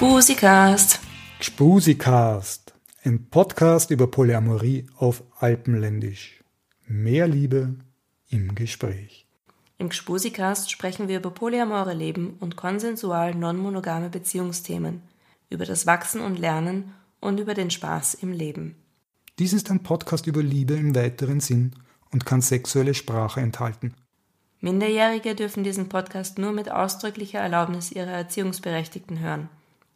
Gspusikast. Gspusikast, ein Podcast über Polyamorie auf Alpenländisch. Mehr Liebe im Gespräch. Im Gspusikast sprechen wir über polyamore Leben und konsensual non-monogame Beziehungsthemen, über das Wachsen und Lernen und über den Spaß im Leben. Dies ist ein Podcast über Liebe im weiteren Sinn und kann sexuelle Sprache enthalten. Minderjährige dürfen diesen Podcast nur mit ausdrücklicher Erlaubnis ihrer Erziehungsberechtigten hören.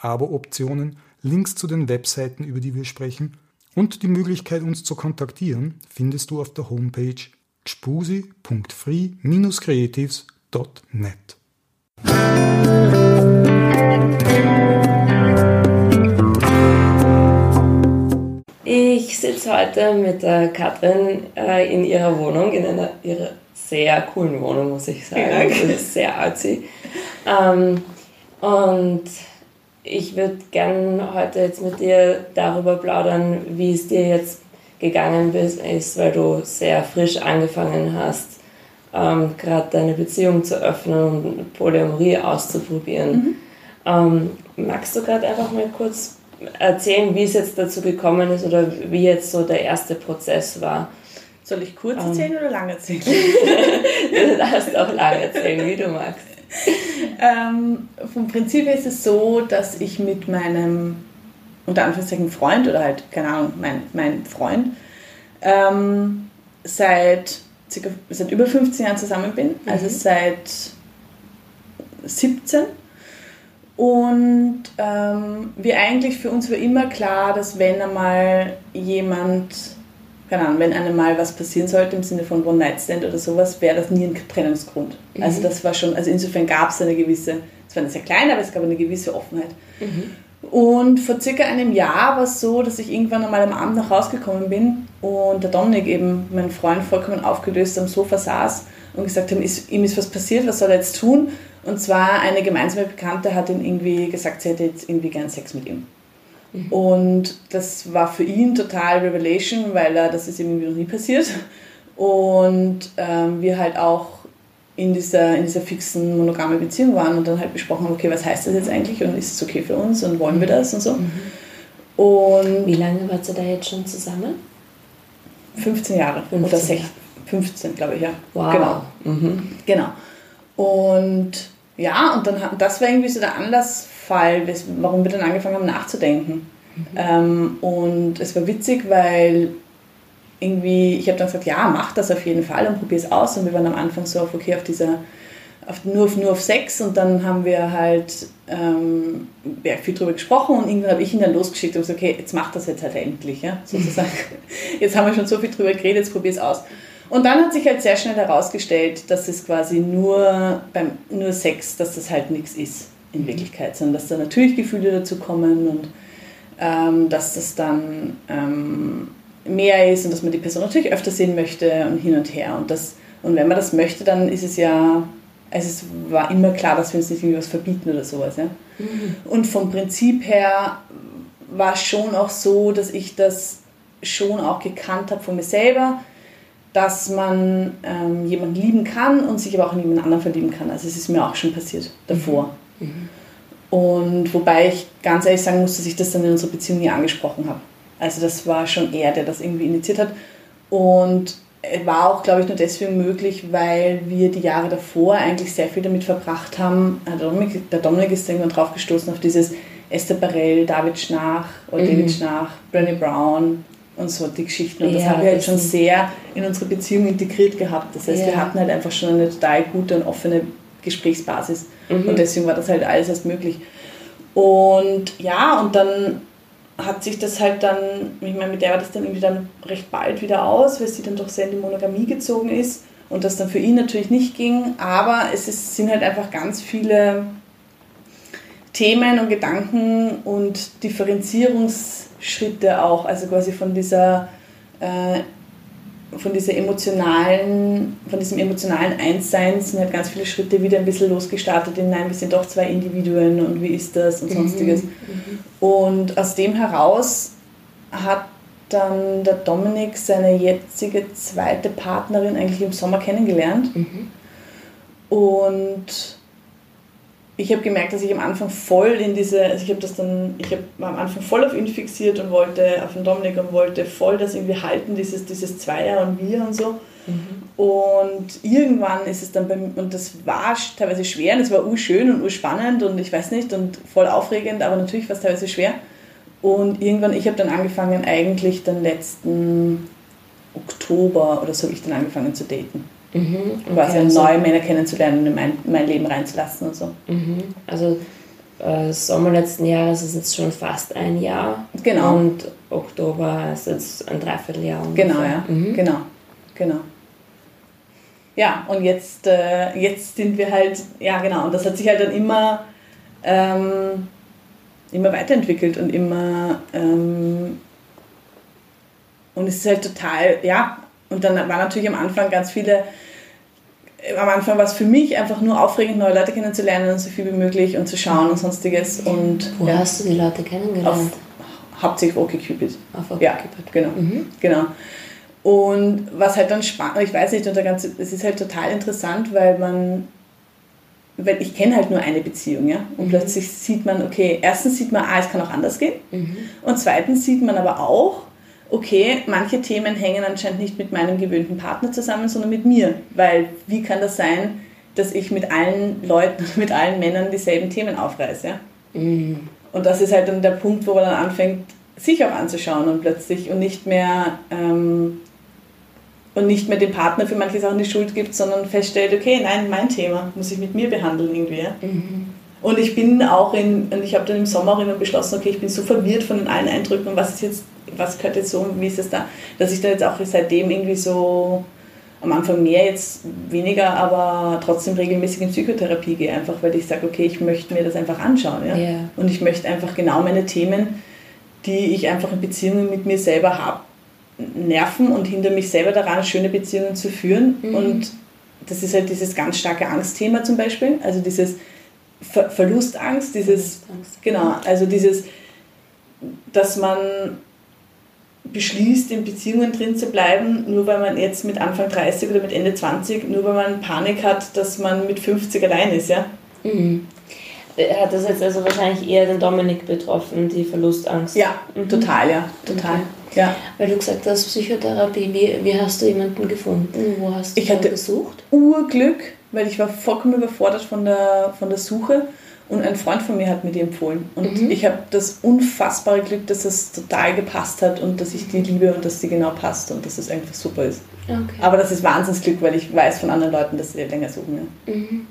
Abo-Optionen, Links zu den Webseiten, über die wir sprechen und die Möglichkeit, uns zu kontaktieren, findest du auf der Homepage gspusi.free-creatives.net. Ich sitze heute mit der Katrin äh, in ihrer Wohnung, in einer ihrer sehr coolen Wohnung, muss ich sagen. Ja. Das ist sehr artsy. Ähm, und ich würde gerne heute jetzt mit dir darüber plaudern, wie es dir jetzt gegangen ist, weil du sehr frisch angefangen hast, ähm, gerade deine Beziehung zu öffnen und Polyamorie auszuprobieren. Ähm, magst du gerade einfach mal kurz erzählen, wie es jetzt dazu gekommen ist oder wie jetzt so der erste Prozess war? Soll ich kurz Ähm. erzählen oder lang erzählen? Du darfst auch lange erzählen, wie du magst. ähm, vom Prinzip her ist es so, dass ich mit meinem, unter Anführungszeichen, Freund oder halt, keine Ahnung, mein, mein Freund, ähm, seit, circa, seit über 15 Jahren zusammen bin. Also seit 17. Und ähm, wir eigentlich für uns war immer klar, dass wenn einmal jemand, keine Ahnung, wenn einem mal was passieren sollte im Sinne von One-Night-Stand oder sowas, wäre das nie ein Trennungsgrund. Also das war schon, also insofern gab es eine gewisse, es war eine sehr kleine, aber es gab eine gewisse Offenheit. Und vor circa einem Jahr war es so, dass ich irgendwann einmal am Abend nach Hause gekommen bin und der Dominik eben, mein Freund, vollkommen aufgelöst am Sofa saß und gesagt hat, ist, ihm ist was passiert, was soll er jetzt tun? Und zwar eine gemeinsame Bekannte hat ihm irgendwie gesagt, sie hätte jetzt irgendwie gern Sex mit ihm. Und das war für ihn total Revelation, weil er, das ist ihm irgendwie noch nie passiert. Und ähm, wir halt auch in dieser, in dieser fixen monogamen Beziehung waren und dann halt besprochen haben, okay, was heißt das jetzt eigentlich und ist es okay für uns und wollen wir das und so. Und Wie lange wart ihr da jetzt schon zusammen? 15 Jahre 15 oder 16, Jahre. 15 glaube ich, ja. Wow. Genau. Mhm. Genau. Und ja, und dann das war irgendwie so der Anlassfall, wes- warum wir dann angefangen haben nachzudenken. Ähm, und es war witzig, weil irgendwie, ich habe dann gesagt, ja, mach das auf jeden Fall und probier es aus. Und wir waren am Anfang so auf, okay, auf dieser, auf, nur, auf, nur auf Sex und dann haben wir halt ähm, ja, viel drüber gesprochen und irgendwann habe ich ihn dann losgeschickt und gesagt, okay, jetzt mach das jetzt halt endlich, ja, sozusagen. Jetzt haben wir schon so viel drüber geredet, jetzt probier es aus. Und dann hat sich halt sehr schnell herausgestellt, dass es quasi nur beim nur Sex, dass das halt nichts ist in Wirklichkeit, sondern dass da natürlich Gefühle dazu kommen und ähm, dass das dann ähm, mehr ist und dass man die Person natürlich öfter sehen möchte und hin und her. Und, das, und wenn man das möchte, dann ist es ja, also es war immer klar, dass wir uns nicht irgendwie was verbieten oder sowas. Ja? Und vom Prinzip her war es schon auch so, dass ich das schon auch gekannt habe von mir selber, dass man ähm, jemanden lieben kann und sich aber auch in jemand anderen verlieben kann. Also es ist mir auch schon passiert davor. Und wobei ich ganz ehrlich sagen muss, dass ich das dann in unserer Beziehung nie angesprochen habe. Also das war schon er, der das irgendwie initiiert hat. Und es war auch, glaube ich, nur deswegen möglich, weil wir die Jahre davor eigentlich sehr viel damit verbracht haben. Der Dominik, der Dominik ist irgendwann drauf gestoßen auf dieses Esther Barell, David Schnach oder David Schnach, Brené Brown und so die Geschichten. Und das Ja, haben wir halt das schon sehr in unsere Beziehung integriert gehabt. Das heißt, Ja. wir hatten halt einfach schon eine total gute und offene Gesprächsbasis. Und deswegen war das halt alles erst möglich. Und ja, und dann hat sich das halt dann, ich meine, mit der war das dann irgendwie dann recht bald wieder aus, weil sie dann doch sehr in die Monogamie gezogen ist und das dann für ihn natürlich nicht ging. Aber es ist, sind halt einfach ganz viele Themen und Gedanken und Differenzierungsschritte auch, also quasi von dieser äh, von dieser emotionalen, von diesem emotionalen Einssein sind halt ganz viele Schritte wieder ein bisschen losgestartet in nein, wir sind doch zwei Individuen und wie ist das und sonstiges. Mhm. Und aus dem heraus hat dann der Dominik seine jetzige zweite Partnerin eigentlich im Sommer kennengelernt. Mhm. Und ich habe gemerkt, dass ich am Anfang voll in diese, also ich habe das dann, ich habe am Anfang voll auf ihn fixiert und wollte auf den Dominik und wollte voll das irgendwie halten, dieses, dieses Zweier und wir und so. Mhm. Und irgendwann ist es dann bei mir, und das war teilweise schwer und es war urschön und urspannend und ich weiß nicht und voll aufregend, aber natürlich war es teilweise schwer. Und irgendwann, ich habe dann angefangen, eigentlich den letzten Oktober oder so habe ich dann angefangen zu daten. Mhm, okay, quasi also, neue Männer kennenzulernen und in mein, mein Leben reinzulassen und so. Mhm, also äh, Sommer letzten Jahres ist jetzt schon fast ein Jahr. Genau. Und Oktober ist jetzt ein Dreivierteljahr. Ungefähr. Genau, ja. Mhm. Genau, genau. Ja, und jetzt, äh, jetzt sind wir halt, ja genau, und das hat sich halt dann immer, ähm, immer weiterentwickelt und immer, ähm, und es ist halt total, ja, und dann waren natürlich am Anfang ganz viele, am Anfang war es für mich einfach nur aufregend, neue Leute kennenzulernen und so viel wie möglich und zu schauen und sonstiges. Und, Wo ja, hast du die Leute kennengelernt? Auf, hauptsächlich auf OkCupid. Auf OkCupid. Ja, genau. Mhm. genau. Und was halt dann spannend, ich weiß nicht, und es ist halt total interessant, weil man, weil ich kenne halt nur eine Beziehung, ja, und mhm. plötzlich sieht man, okay, erstens sieht man, ah, es kann auch anders gehen, mhm. und zweitens sieht man aber auch, okay, manche Themen hängen anscheinend nicht mit meinem gewöhnten Partner zusammen, sondern mit mir. Weil wie kann das sein, dass ich mit allen Leuten, mit allen Männern dieselben Themen aufreiße? Ja? Mhm. Und das ist halt dann der Punkt, wo man dann anfängt, sich auch anzuschauen und plötzlich und nicht mehr ähm, und nicht mehr dem Partner für manche Sachen die Schuld gibt, sondern feststellt, okay, nein, mein Thema muss ich mit mir behandeln irgendwie. Mhm. Und ich bin auch in, und ich habe dann im Sommer auch beschlossen, okay, ich bin so verwirrt von allen Eindrücken, was ist jetzt was gehört jetzt so und wie ist es da, dass ich da jetzt auch seitdem irgendwie so am Anfang mehr, jetzt weniger, aber trotzdem regelmäßig in Psychotherapie gehe, einfach weil ich sage, okay, ich möchte mir das einfach anschauen. Ja? Yeah. Und ich möchte einfach genau meine Themen, die ich einfach in Beziehungen mit mir selber habe, nerven und hinter mich selber daran, schöne Beziehungen zu führen. Mhm. Und das ist halt dieses ganz starke Angstthema zum Beispiel, also dieses Ver Verlustangst, dieses, Verlustangst. genau, also dieses, dass man beschließt, in Beziehungen drin zu bleiben, nur weil man jetzt mit Anfang 30 oder mit Ende 20, nur weil man Panik hat, dass man mit 50 allein ist, ja? Mhm. Hat das jetzt also wahrscheinlich eher den Dominik betroffen, die Verlustangst? Ja, mhm. total, ja, total. Okay. Ja. Weil du gesagt hast, Psychotherapie, wie, wie hast du jemanden gefunden? Wo hast du ich hatte gesucht? Urglück, weil ich war vollkommen überfordert von der, von der Suche und ein Freund von mir hat mir die empfohlen. Und mhm. ich habe das unfassbare Glück, dass es total gepasst hat und dass ich die liebe und dass sie genau passt und dass es einfach super ist. Okay. Aber das ist Wahnsinnsglück, weil ich weiß von anderen Leuten, dass sie länger suchen. Ja, mhm.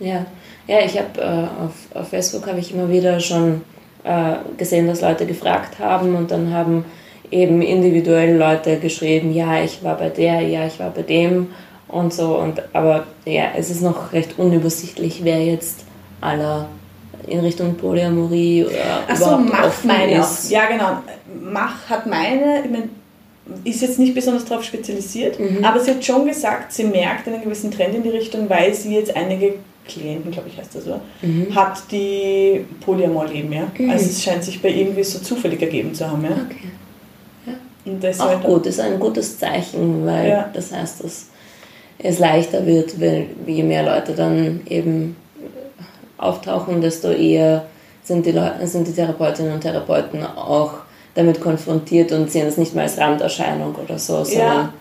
ja. ja. ich habe äh, auf, auf Facebook habe ich immer wieder schon äh, gesehen, dass Leute gefragt haben und dann haben eben individuell Leute geschrieben, ja, ich war bei der, ja, ich war bei dem und so. Und aber ja, es ist noch recht unübersichtlich, wer jetzt aller in Richtung Polyamorie oder Ach so, Mach meine ist. Ja, genau. Mach hat meine, ich mein, ist jetzt nicht besonders darauf spezialisiert, mhm. aber sie hat schon gesagt, sie merkt einen gewissen Trend in die Richtung, weil sie jetzt einige Klienten, glaube ich, heißt das so, mhm. hat, die Polyamor leben. Ja? Mhm. Also es scheint sich bei irgendwie so zufällig ergeben zu haben. Ja? Okay. Ja. Und das Auch halt gut, ist ein gutes Zeichen, weil ja. das heißt, dass es leichter wird, weil je mehr Leute dann eben auftauchen, desto eher sind die, Leute, sind die Therapeutinnen und Therapeuten auch damit konfrontiert und sehen es nicht mehr als Randerscheinung oder so, sondern ja.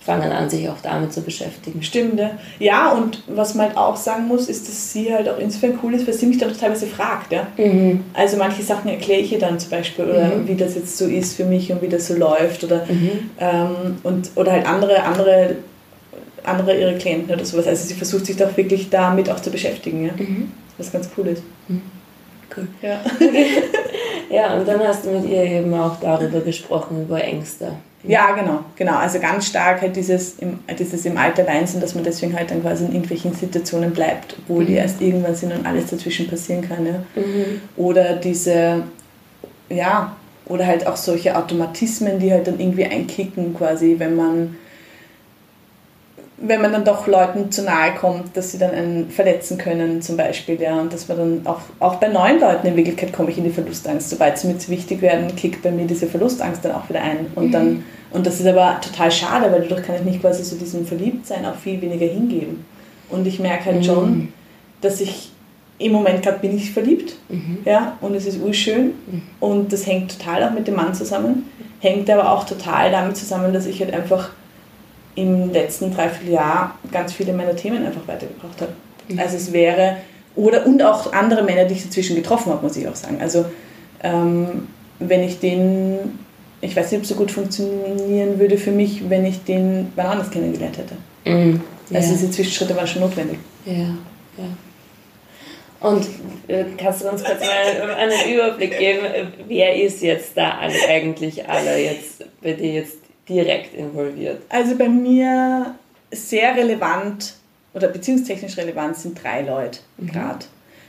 fangen an, sich auch damit zu beschäftigen. Stimmt, ja. Ja, und was man halt auch sagen muss, ist, dass sie halt auch insofern cool ist, weil sie mich dann teilweise fragt. Ja? Mhm. Also manche Sachen erkläre ich ihr dann zum Beispiel, oder mhm. wie das jetzt so ist für mich und wie das so läuft. Oder, mhm. ähm, und, oder halt andere, andere, andere ihre Klienten oder sowas. Also sie versucht sich doch wirklich damit auch zu beschäftigen. Ja? Mhm was ganz cool ist. Mhm. Cool. Ja. ja, und dann hast du mit ihr eben auch darüber gesprochen, über Ängste. Ja, genau, genau. Also ganz stark halt dieses im, dieses im Alter Wein sind, dass man deswegen halt dann quasi in irgendwelchen Situationen bleibt, obwohl mhm. die erst irgendwann sind und alles dazwischen passieren kann. Ja? Mhm. Oder diese, ja, oder halt auch solche Automatismen, die halt dann irgendwie einkicken quasi, wenn man wenn man dann doch Leuten zu nahe kommt, dass sie dann einen verletzen können zum Beispiel, ja, und dass man dann auch, auch bei neuen Leuten in Wirklichkeit komme ich in die Verlustangst. Sobald sie mir zu wichtig werden, kickt bei mir diese Verlustangst dann auch wieder ein. Und, mhm. dann, und das ist aber total schade, weil dadurch kann ich mich quasi so diesem Verliebtsein auch viel weniger hingeben. Und ich merke halt mhm. schon, dass ich im Moment gerade bin ich verliebt, mhm. ja, und es ist urschön mhm. und das hängt total auch mit dem Mann zusammen, hängt aber auch total damit zusammen, dass ich halt einfach im letzten Dreivierteljahr ganz viele meiner Themen einfach weitergebracht habe. Mhm. Also es wäre, oder und auch andere Männer, die ich dazwischen getroffen habe, muss ich auch sagen. Also ähm, wenn ich den, ich weiß nicht, ob es so gut funktionieren würde für mich, wenn ich den wann anders kennengelernt hätte. Mhm. Also ja. Also diese Zwischenschritte waren schon notwendig. Ja, ja. Und äh, kannst du uns kurz mal einen Überblick geben, wer ist jetzt da alle, eigentlich alle jetzt bei dir jetzt direkt involviert? Also bei mir sehr relevant oder beziehungstechnisch relevant sind drei Leute mhm. gerade.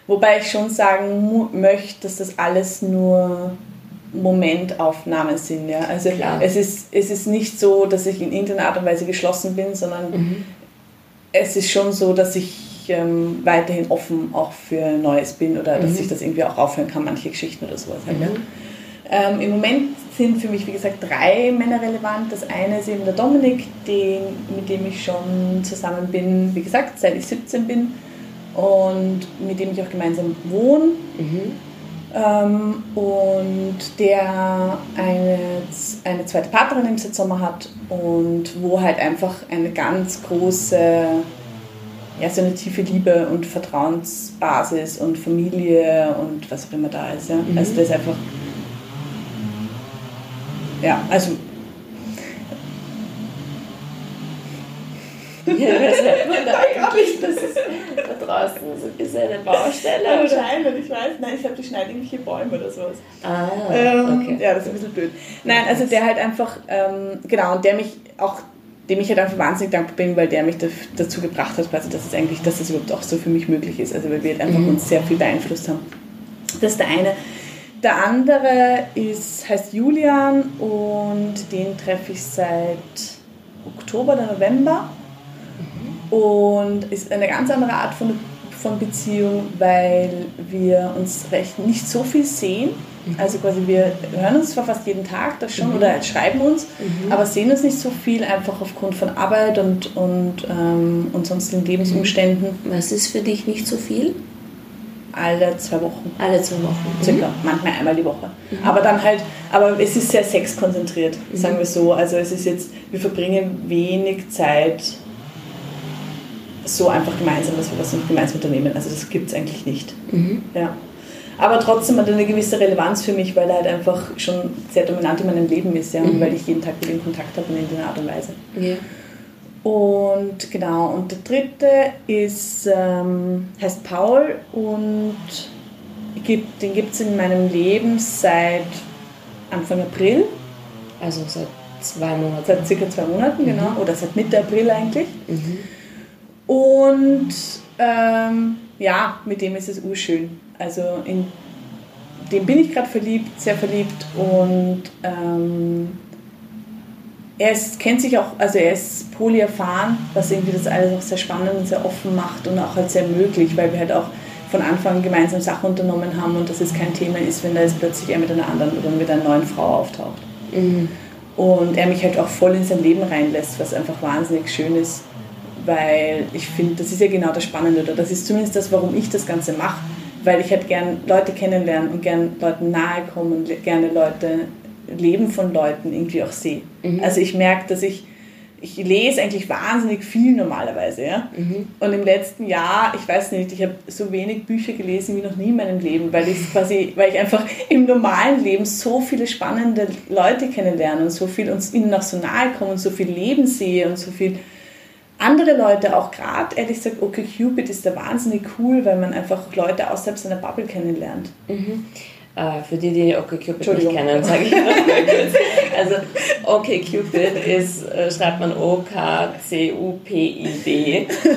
Wobei ich schon sagen möchte, dass das alles nur Momentaufnahmen sind. Ja? Also es ist, es ist nicht so, dass ich in irgendeiner Art und Weise geschlossen bin, sondern mhm. es ist schon so, dass ich ähm, weiterhin offen auch für Neues bin oder dass mhm. ich das irgendwie auch aufhören kann, manche Geschichten oder sowas. Halt, ja? Mhm. Ähm, Im Moment sind für mich, wie gesagt, drei Männer relevant. Das eine ist eben der Dominik, den, mit dem ich schon zusammen bin, wie gesagt, seit ich 17 bin und mit dem ich auch gemeinsam wohne. Mhm. Ähm, und der eine, eine zweite Partnerin im Sommer hat und wo halt einfach eine ganz große, ja, so eine tiefe Liebe und Vertrauensbasis und Familie und was auch immer da ist. Ja? Mhm. Also das ist einfach ja, also. Ja, das hört man da eigentlich. Das ist da draußen so ein bisschen eine Baustelle. Wahrscheinlich, ich weiß. Nein, ich glaube, die schneiden irgendwelche Bäume oder sowas. Ah, ähm, okay. Ja, das ist ein bisschen blöd. Nein, also der halt einfach, ähm, genau, und der mich auch dem ich halt einfach wahnsinnig dankbar bin, weil der mich dazu gebracht hat, quasi, dass es eigentlich, dass es überhaupt auch so für mich möglich ist. Also weil wir halt einfach mhm. uns sehr viel beeinflusst haben. Das ist der eine. Der andere ist, heißt Julian und den treffe ich seit Oktober oder November. Mhm. Und ist eine ganz andere Art von, von Beziehung, weil wir uns recht nicht so viel sehen. Mhm. Also quasi wir hören uns zwar fast jeden Tag, das schon, mhm. oder schreiben uns, mhm. aber sehen uns nicht so viel, einfach aufgrund von Arbeit und, und, ähm, und sonstigen Lebensumständen. Was ist für dich nicht so viel? Alle zwei Wochen. Alle zwei Wochen. Circa, mhm. manchmal einmal die Woche. Mhm. Aber dann halt, aber es ist sehr sexkonzentriert, mhm. sagen wir so. Also es ist jetzt, wir verbringen wenig Zeit so einfach gemeinsam, dass wir was gemeinsam unternehmen. Also das gibt es eigentlich nicht. Mhm. Ja. Aber trotzdem hat er eine gewisse Relevanz für mich, weil er halt einfach schon sehr dominant in meinem Leben ist, ja, und mhm. weil ich jeden Tag mit ihm Kontakt habe in irgendeiner Art und Weise. Ja. Und genau, und der dritte ist, ähm, heißt Paul und gibt, den gibt es in meinem Leben seit Anfang April. Also seit zwei Monaten. Seit circa zwei Monaten, mhm. genau. Oder seit Mitte April eigentlich. Mhm. Und ähm, ja, mit dem ist es urschön. Also in dem bin ich gerade verliebt, sehr verliebt und ähm, er ist, kennt sich auch, also er ist polyerfahren, was irgendwie das alles auch sehr spannend und sehr offen macht und auch halt sehr möglich, weil wir halt auch von Anfang gemeinsam Sachen unternommen haben und dass es kein Thema ist, wenn da jetzt plötzlich er mit einer anderen oder mit einer neuen Frau auftaucht. Mhm. Und er mich halt auch voll in sein Leben reinlässt, was einfach wahnsinnig schön ist, weil ich finde, das ist ja genau das Spannende oder das ist zumindest das, warum ich das Ganze mache, weil ich halt gern Leute kennenlernen und gern Leuten nahe kommen und gerne Leute Leben von Leuten irgendwie auch sehe. Mhm. Also ich merke, dass ich, ich lese eigentlich wahnsinnig viel normalerweise. Ja? Mhm. Und im letzten Jahr, ich weiß nicht, ich habe so wenig Bücher gelesen wie noch nie in meinem Leben, weil ich quasi, weil ich einfach im normalen Leben so viele spannende Leute kennenlerne und so viel uns ihnen auch so nahe komme und so viel Leben sehe und so viel andere Leute auch gerade, ehrlich gesagt, okay, Cupid ist da wahnsinnig cool, weil man einfach Leute außerhalb seiner Bubble kennenlernt. Mhm. Uh, für die, die OkCupid nicht kennen, sage ich. Also Okay Cupid ist, äh, schreibt man O-K-C-U-P-I-D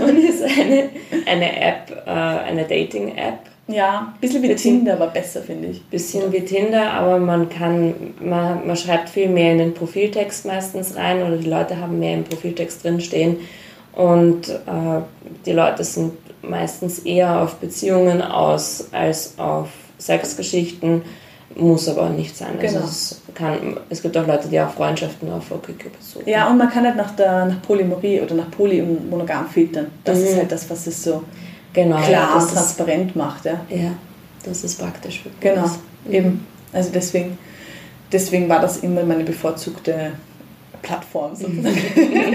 und ist eine, eine App, äh, eine Dating-App. Ja, ein bisschen wie Tinder, aber besser, finde ich. Bisschen wie Tinder, aber man kann, man, man schreibt viel mehr in den Profiltext meistens rein oder die Leute haben mehr im Profiltext drinstehen und äh, die Leute sind meistens eher auf Beziehungen aus als auf Sexgeschichten muss aber nicht sein. Also genau. Also es, kann, es gibt auch Leute, die auch Freundschaften auf OkCupid suchen. Ja, und man kann halt nach, der, nach Polymorie oder nach Poly und Monogam filtern. Das mhm. ist halt das, was es so genau, klar ja, und transparent ist, macht. Ja. ja, das ist praktisch. Genau, mhm. eben. Also deswegen, deswegen war das immer meine bevorzugte Plattform sozusagen. Mhm.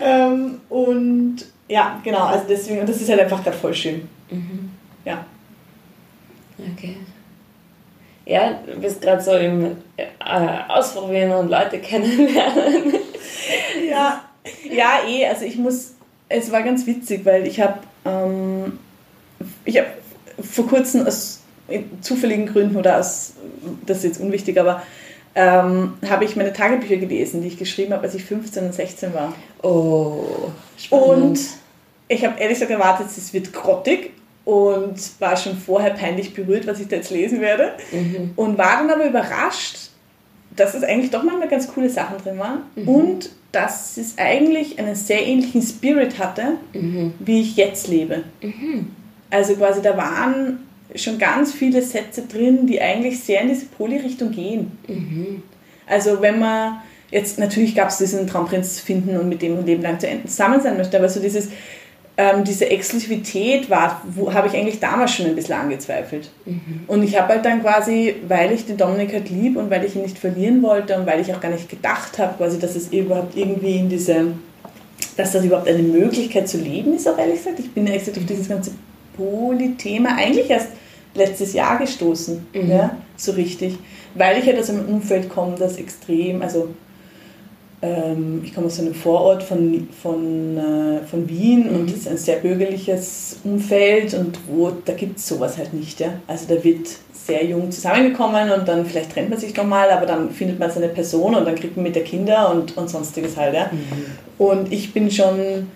ähm, und ja, genau, also deswegen, und das ist halt einfach gerade voll schön. Mhm. Ja. Okay ja, du bist gerade so im äh, Ausprobieren und Leute kennenlernen. ja, ja, eh, also ich muss, es war ganz witzig, weil ich habe, ähm, ich habe vor kurzem aus zufälligen Gründen oder aus, das ist jetzt unwichtig, aber ähm, habe ich meine Tagebücher gelesen, die ich geschrieben habe, als ich 15 und 16 war. Oh, spannend. Und ich habe ehrlich gesagt erwartet, es wird grottig und war schon vorher peinlich berührt, was ich da jetzt lesen werde. Mhm. Und war dann aber überrascht, dass es eigentlich doch manchmal ganz coole Sachen drin waren mhm. und dass es eigentlich einen sehr ähnlichen Spirit hatte, mhm. wie ich jetzt lebe. Mhm. Also quasi da waren schon ganz viele Sätze drin, die eigentlich sehr in diese Poly-Richtung gehen. Mhm. Also wenn man jetzt, natürlich gab es diesen Traumprinz finden und mit dem ein Leben lang zusammen sein möchte, aber so dieses, ähm, diese Exklusivität war, habe ich eigentlich damals schon ein bisschen angezweifelt. Mhm. Und ich habe halt dann quasi, weil ich den Dominik halt lieb und weil ich ihn nicht verlieren wollte und weil ich auch gar nicht gedacht habe, quasi, dass es überhaupt irgendwie in diese, dass das überhaupt eine Möglichkeit zu leben ist, auch ehrlich gesagt. Ich bin gesagt auf dieses ganze Poly-Thema eigentlich erst letztes Jahr gestoßen, mhm. ja, so richtig. Weil ich halt aus einem Umfeld komme, das extrem, also ich komme aus einem Vorort von, von, äh, von Wien mhm. und es ist ein sehr bürgerliches Umfeld und wo, da gibt es sowas halt nicht. Ja? Also da wird sehr jung zusammengekommen und dann vielleicht trennt man sich nochmal, aber dann findet man seine Person und dann kriegt man mit der Kinder und, und sonstiges halt. Ja? Mhm. Und ich bin schon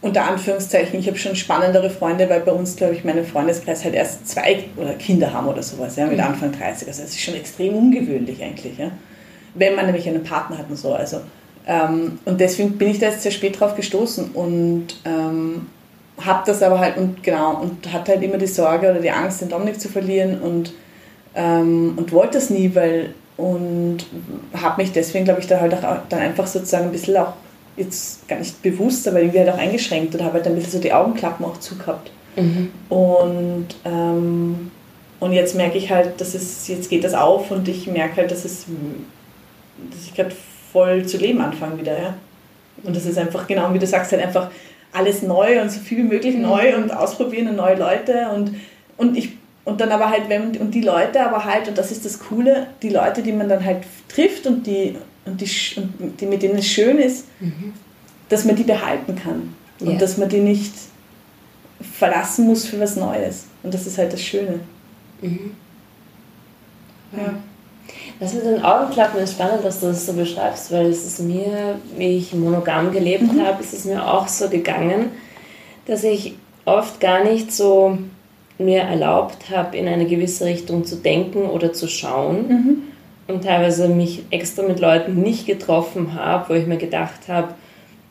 unter Anführungszeichen, ich habe schon spannendere Freunde, weil bei uns, glaube ich, mein Freundeskreis halt erst zwei oder Kinder haben oder sowas, ja, mit mhm. Anfang 30. Also es ist schon extrem ungewöhnlich eigentlich. Ja? Wenn man nämlich einen Partner hat und so. Also, ähm, und deswegen bin ich da jetzt sehr spät drauf gestoßen und ähm, habe das aber halt, und genau, und hatte halt immer die Sorge oder die Angst, den Dominik zu verlieren und, ähm, und wollte das nie, weil, und habe mich deswegen, glaube ich, da halt auch dann einfach sozusagen ein bisschen auch, jetzt gar nicht bewusst, aber irgendwie halt auch eingeschränkt und habe halt ein bisschen so die Augenklappen auch zugehabt. Mhm. Und, ähm, und jetzt merke ich halt, dass es, jetzt geht das auf und ich merke halt, dass es dass ich gerade voll zu leben anfange wieder. Ja? Und das ist einfach, genau wie du sagst, halt einfach alles neu und so viel wie möglich mhm. neu und ausprobieren und neue Leute und, und ich und dann aber halt, wenn, und die Leute aber halt, und das ist das Coole, die Leute, die man dann halt trifft und die, und die, und die mit denen es schön ist, mhm. dass man die behalten kann. Und yeah. dass man die nicht verlassen muss für was Neues. Und das ist halt das Schöne. Mhm. Ja. Das mit den Augenklappen ist spannend, dass du das so beschreibst, weil es ist mir, wie ich monogam gelebt mhm. habe, ist es mir auch so gegangen, dass ich oft gar nicht so mir erlaubt habe, in eine gewisse Richtung zu denken oder zu schauen. Mhm. Und teilweise mich extra mit Leuten nicht getroffen habe, wo ich mir gedacht habe,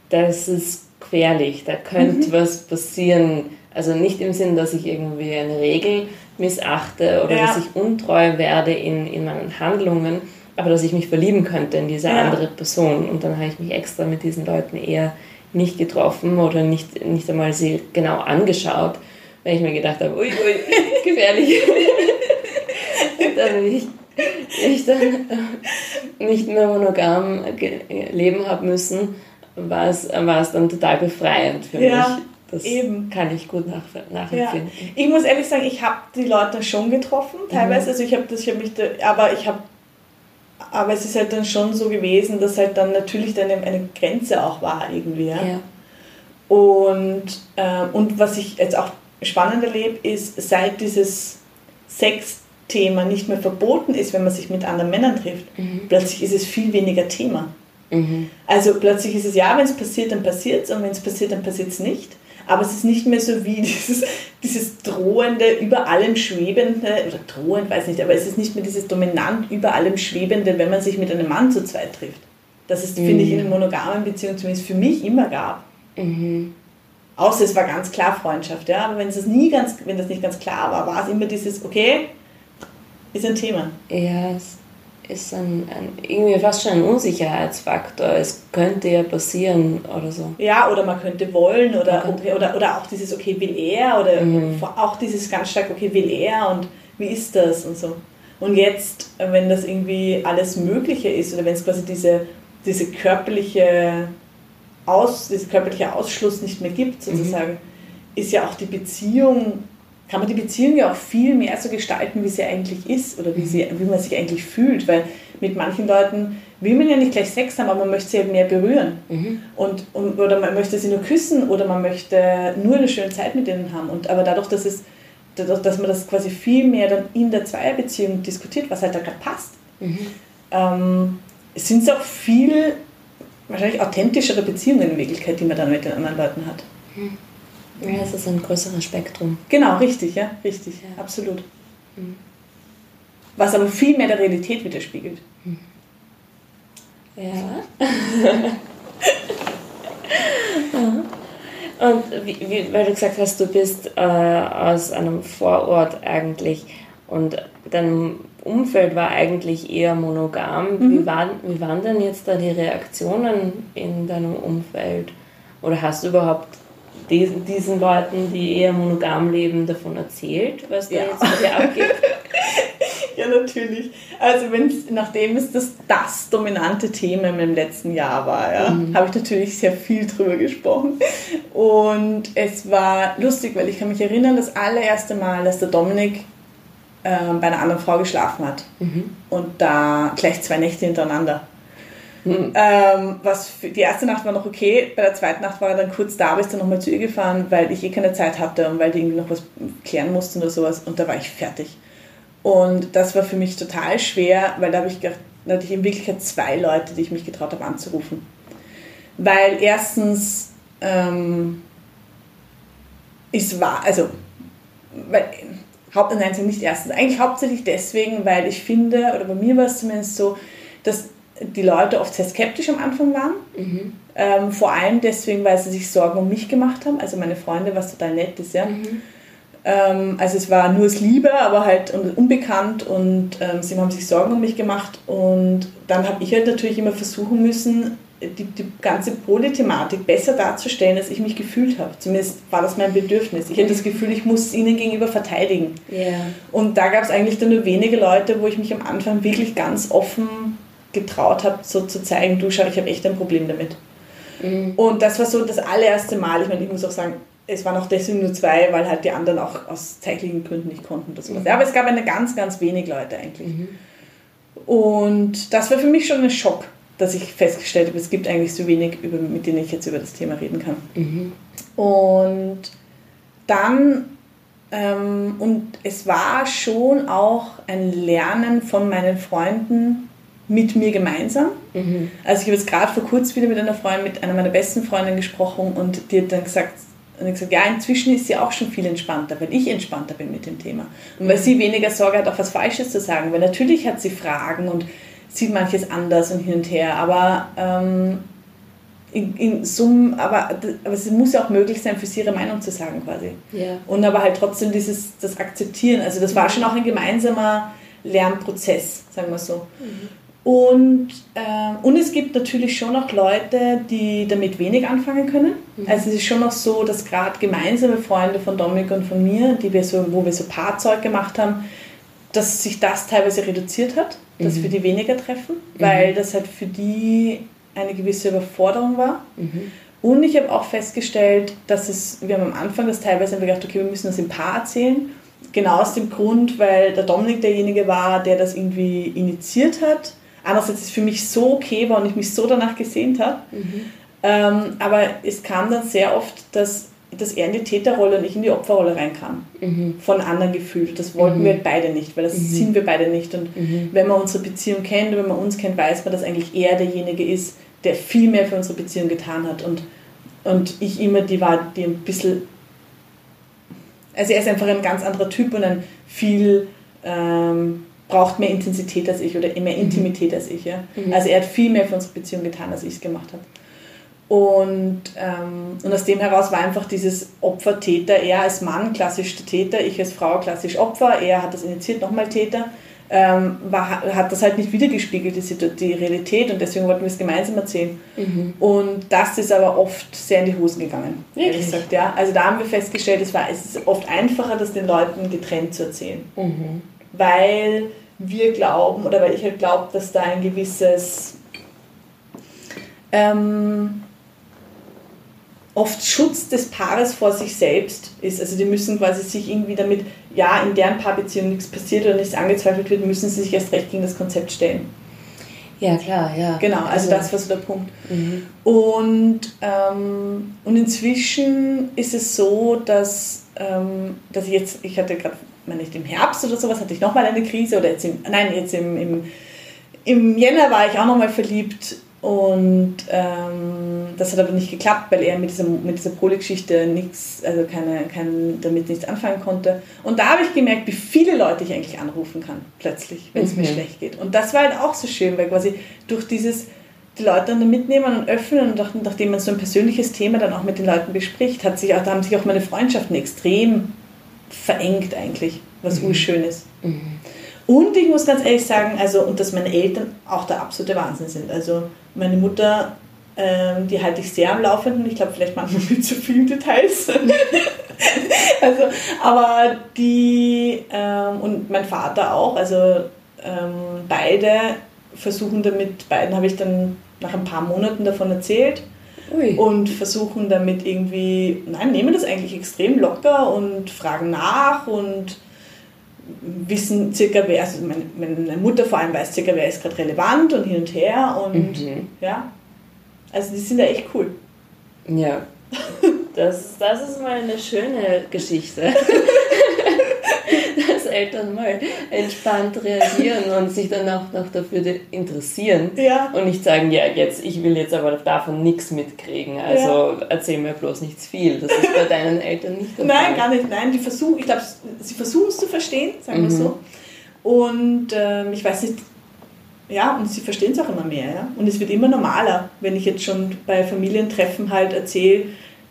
das ist gefährlich, da könnte mhm. was passieren. Also nicht im Sinn, dass ich irgendwie eine Regel missachte oder ja. dass ich untreu werde in, in meinen Handlungen, aber dass ich mich verlieben könnte in diese ja. andere Person. Und dann habe ich mich extra mit diesen Leuten eher nicht getroffen oder nicht, nicht einmal sie genau angeschaut, weil ich mir gedacht habe, ui, ui, gefährlich. und dann ich, ich dann nicht mehr monogam leben habe müssen, war es, war es dann total befreiend für ja. mich das Eben. kann ich gut nach, nachempfinden. Ja. Ich muss ehrlich sagen, ich habe die Leute schon getroffen, teilweise. Mhm. Also ich habe das, ich habe mich, da, aber ich habe, aber es ist halt dann schon so gewesen, dass halt dann natürlich dann eine Grenze auch war irgendwie. Ja. ja. Und, äh, und was ich jetzt auch spannend erlebe, ist, seit dieses Sex Thema nicht mehr verboten ist, wenn man sich mit anderen Männern trifft, mhm. plötzlich ist es viel weniger Thema. Mhm. Also plötzlich ist es ja, wenn es passiert, dann passiert es und wenn es passiert, dann passiert es nicht. Aber es ist nicht mehr so wie dieses, dieses drohende, über allem schwebende, oder drohend, weiß nicht, aber es ist nicht mehr dieses dominant über allem schwebende, wenn man sich mit einem Mann zu zweit trifft. Das ist, mhm. finde ich, in mhm. monogamen Beziehungen zumindest für mich immer gab. Mhm. Außer es war ganz klar Freundschaft, ja. Aber wenn es nie ganz, wenn das nicht ganz klar war, war es immer dieses, okay, ist ein Thema. Ja, es ist ein, ein, irgendwie fast schon ein Unsicherheitsfaktor. Es könnte ja passieren oder so. Ja, oder man könnte wollen oder, könnte oder, oder auch dieses, okay, will er oder mhm. auch dieses ganz stark, okay, will er und wie ist das und so. Und jetzt, wenn das irgendwie alles Mögliche ist oder wenn es quasi diese, diese körperliche Aus, dieser körperliche Ausschluss nicht mehr gibt, sozusagen, mhm. ist ja auch die Beziehung kann man die Beziehung ja auch viel mehr so gestalten, wie sie eigentlich ist oder wie, sie, wie man sich eigentlich fühlt. Weil mit manchen Leuten will man ja nicht gleich Sex haben, aber man möchte sie halt mehr berühren. Mhm. Und, und, oder man möchte sie nur küssen oder man möchte nur eine schöne Zeit mit ihnen haben. Und, aber dadurch, dass, es, dadurch, dass man das quasi viel mehr dann in der Zweierbeziehung diskutiert, was halt da gerade passt, mhm. ähm, sind es auch viel wahrscheinlich authentischere Beziehungen in Wirklichkeit, die man dann mit den anderen Leuten hat. Mhm. Ja, es ist ein größeres Spektrum. Genau, richtig, ja, richtig, ja. absolut. Mhm. Was aber viel mehr der Realität widerspiegelt. Mhm. Ja. Und wie, wie, weil du gesagt hast, du bist äh, aus einem Vorort eigentlich und dein Umfeld war eigentlich eher monogam. Mhm. Wie, waren, wie waren denn jetzt da die Reaktionen in deinem Umfeld? Oder hast du überhaupt diesen, diesen Leuten, die eher monogam leben, davon erzählt, was da ja. jetzt mit dir abgeht? ja, natürlich. Also wenn's, nachdem es das, das dominante Thema in meinem letzten Jahr war, ja, mhm. habe ich natürlich sehr viel drüber gesprochen. Und es war lustig, weil ich kann mich erinnern, das allererste Mal, dass der Dominik äh, bei einer anderen Frau geschlafen hat. Mhm. Und da gleich zwei Nächte hintereinander. Mhm. Ähm, was für, die erste Nacht war noch okay, bei der zweiten Nacht war er dann kurz da, ist dann nochmal zu ihr gefahren, weil ich eh keine Zeit hatte und weil die irgendwie noch was klären mussten oder sowas und da war ich fertig. Und das war für mich total schwer, weil da habe ich gedacht, da hatte ich in Wirklichkeit zwei Leute, die ich mich getraut habe anzurufen. Weil erstens, ähm, es war, also, weil, nein, nicht erstens, eigentlich hauptsächlich deswegen, weil ich finde, oder bei mir war es zumindest so, dass die Leute oft sehr skeptisch am Anfang waren. Mhm. Ähm, vor allem deswegen, weil sie sich Sorgen um mich gemacht haben. Also meine Freunde, was total nett ist, ja. Mhm. Ähm, also es war nur das Liebe, aber halt unbekannt und ähm, sie haben sich Sorgen um mich gemacht. Und dann habe ich halt natürlich immer versuchen müssen, die, die ganze Polythematik besser darzustellen, als ich mich gefühlt habe. Zumindest war das mein Bedürfnis. Ich hatte das Gefühl, ich muss es ihnen gegenüber verteidigen. Yeah. Und da gab es eigentlich dann nur wenige Leute, wo ich mich am Anfang wirklich ganz offen getraut habe, so zu zeigen, du schau, ich habe echt ein Problem damit. Mhm. Und das war so das allererste Mal. Ich meine, ich muss auch sagen, es waren auch deswegen nur zwei, weil halt die anderen auch aus zeitlichen Gründen nicht konnten. Sowas. Mhm. Aber es gab eine ganz, ganz wenig Leute eigentlich. Mhm. Und das war für mich schon ein Schock, dass ich festgestellt habe, es gibt eigentlich so wenig, über, mit denen ich jetzt über das Thema reden kann. Mhm. Und dann, ähm, und es war schon auch ein Lernen von meinen Freunden, mit mir gemeinsam. Mhm. Also ich habe jetzt gerade vor kurzem wieder mit einer Freundin, mit einer meiner besten Freundinnen gesprochen und die hat dann gesagt, und gesagt, ja, inzwischen ist sie auch schon viel entspannter, weil ich entspannter bin mit dem Thema. Und weil sie weniger Sorge hat, auch was Falsches zu sagen. Weil natürlich hat sie Fragen und sieht manches anders und hin und her. Aber ähm, in, in Summe, aber, aber es muss ja auch möglich sein, für sie ihre Meinung zu sagen quasi. Ja. Und aber halt trotzdem dieses, das Akzeptieren. Also das war mhm. schon auch ein gemeinsamer Lernprozess, sagen wir so. Mhm. Und, äh, und es gibt natürlich schon auch Leute, die damit wenig anfangen können. Mhm. Also es ist schon auch so, dass gerade gemeinsame Freunde von Dominik und von mir, die wir so, wo wir so Paarzeug gemacht haben, dass sich das teilweise reduziert hat, dass mhm. wir die weniger treffen, mhm. weil das halt für die eine gewisse Überforderung war. Mhm. Und ich habe auch festgestellt, dass es, wir haben am Anfang das teilweise gedacht, okay, wir müssen das im Paar erzählen. Genau aus dem Grund, weil der Dominik derjenige war, der das irgendwie initiiert hat einerseits es für mich so okay war und ich mich so danach gesehnt habe. Mhm. Ähm, aber es kam dann sehr oft, dass dass er in die Täterrolle und ich in die Opferrolle reinkam. Mhm. Von anderen gefühlt. Das wollten Mhm. wir beide nicht, weil das Mhm. sind wir beide nicht. Und Mhm. wenn man unsere Beziehung kennt und wenn man uns kennt, weiß man, dass eigentlich er derjenige ist, der viel mehr für unsere Beziehung getan hat. Und, und ich immer die war, die ein bisschen. Also er ist einfach ein ganz anderer Typ und ein viel. Ähm, braucht mehr Intensität als ich oder mehr Intimität als ich. Ja? Mhm. Also er hat viel mehr für unsere Beziehung getan, als ich es gemacht habe. Und, ähm, und aus dem heraus war einfach dieses Opfer-Täter, er als Mann klassisch Täter, ich als Frau klassisch Opfer, er hat das initiiert, nochmal Täter, ähm, war, hat das halt nicht wiedergespiegelt, die, die Realität und deswegen wollten wir es gemeinsam erzählen. Mhm. Und das ist aber oft sehr in die Hosen gegangen, ehrlich gesagt. Ja. Also da haben wir festgestellt, es, war, es ist oft einfacher, das den Leuten getrennt zu erzählen Mhm. Weil wir glauben oder weil ich halt glaube, dass da ein gewisses ähm, oft Schutz des Paares vor sich selbst ist. Also die müssen quasi sich irgendwie damit, ja, in deren Paarbeziehung nichts passiert oder nichts angezweifelt wird, müssen sie sich erst recht gegen das Konzept stellen. Ja, klar, ja. Genau, also das war so der Punkt. Mhm. Und, ähm, und inzwischen ist es so, dass, ähm, dass ich jetzt, ich hatte gerade, meine nicht im Herbst oder sowas, hatte ich nochmal eine Krise oder jetzt im, nein, jetzt im, im, im Jänner war ich auch nochmal verliebt und ähm, das hat aber nicht geklappt, weil er mit dieser, mit dieser Pole-Geschichte nichts, also keine, kein, damit nichts anfangen konnte. Und da habe ich gemerkt, wie viele Leute ich eigentlich anrufen kann, plötzlich, wenn es mir Mhm. schlecht geht. Und das war halt auch so schön, weil quasi durch dieses die Leute dann mitnehmen und öffnen und nach- nachdem man so ein persönliches Thema dann auch mit den Leuten bespricht, hat sich auch, da haben sich auch meine Freundschaften extrem verengt eigentlich, was urschön ist. Mhm. Und ich muss ganz ehrlich sagen, also und dass meine Eltern auch der absolute Wahnsinn sind. Also meine Mutter, ähm, die halte ich sehr am Laufenden. Ich glaube vielleicht manchmal mit zu vielen Details. also, aber die ähm, und mein Vater auch. Also ähm, beide versuchen damit. Beiden habe ich dann nach ein paar Monaten davon erzählt Ui. und versuchen damit irgendwie, nein, nehmen das eigentlich extrem locker und fragen nach und wissen circa, wer, also meine, Mutter vor allem weiß circa, wer ist gerade relevant und hin und her und Mhm. ja, also die sind da echt cool. Ja. Das, das ist mal eine schöne Geschichte. Eltern mal entspannt reagieren und sich dann auch noch dafür interessieren. Ja. Und nicht sagen, ja, jetzt, ich will jetzt aber davon nichts mitkriegen. Also erzähl mir bloß nichts viel. Das ist bei deinen Eltern nicht der Nein, Fall. gar nicht. Nein, die versuchen, ich glaube, sie versuchen es zu verstehen, sagen wir Mhm. so. Und ähm, ich weiß nicht, ja, und sie verstehen es auch immer mehr. Ja? Und es wird immer normaler, wenn ich jetzt schon bei Familientreffen halt erzähle,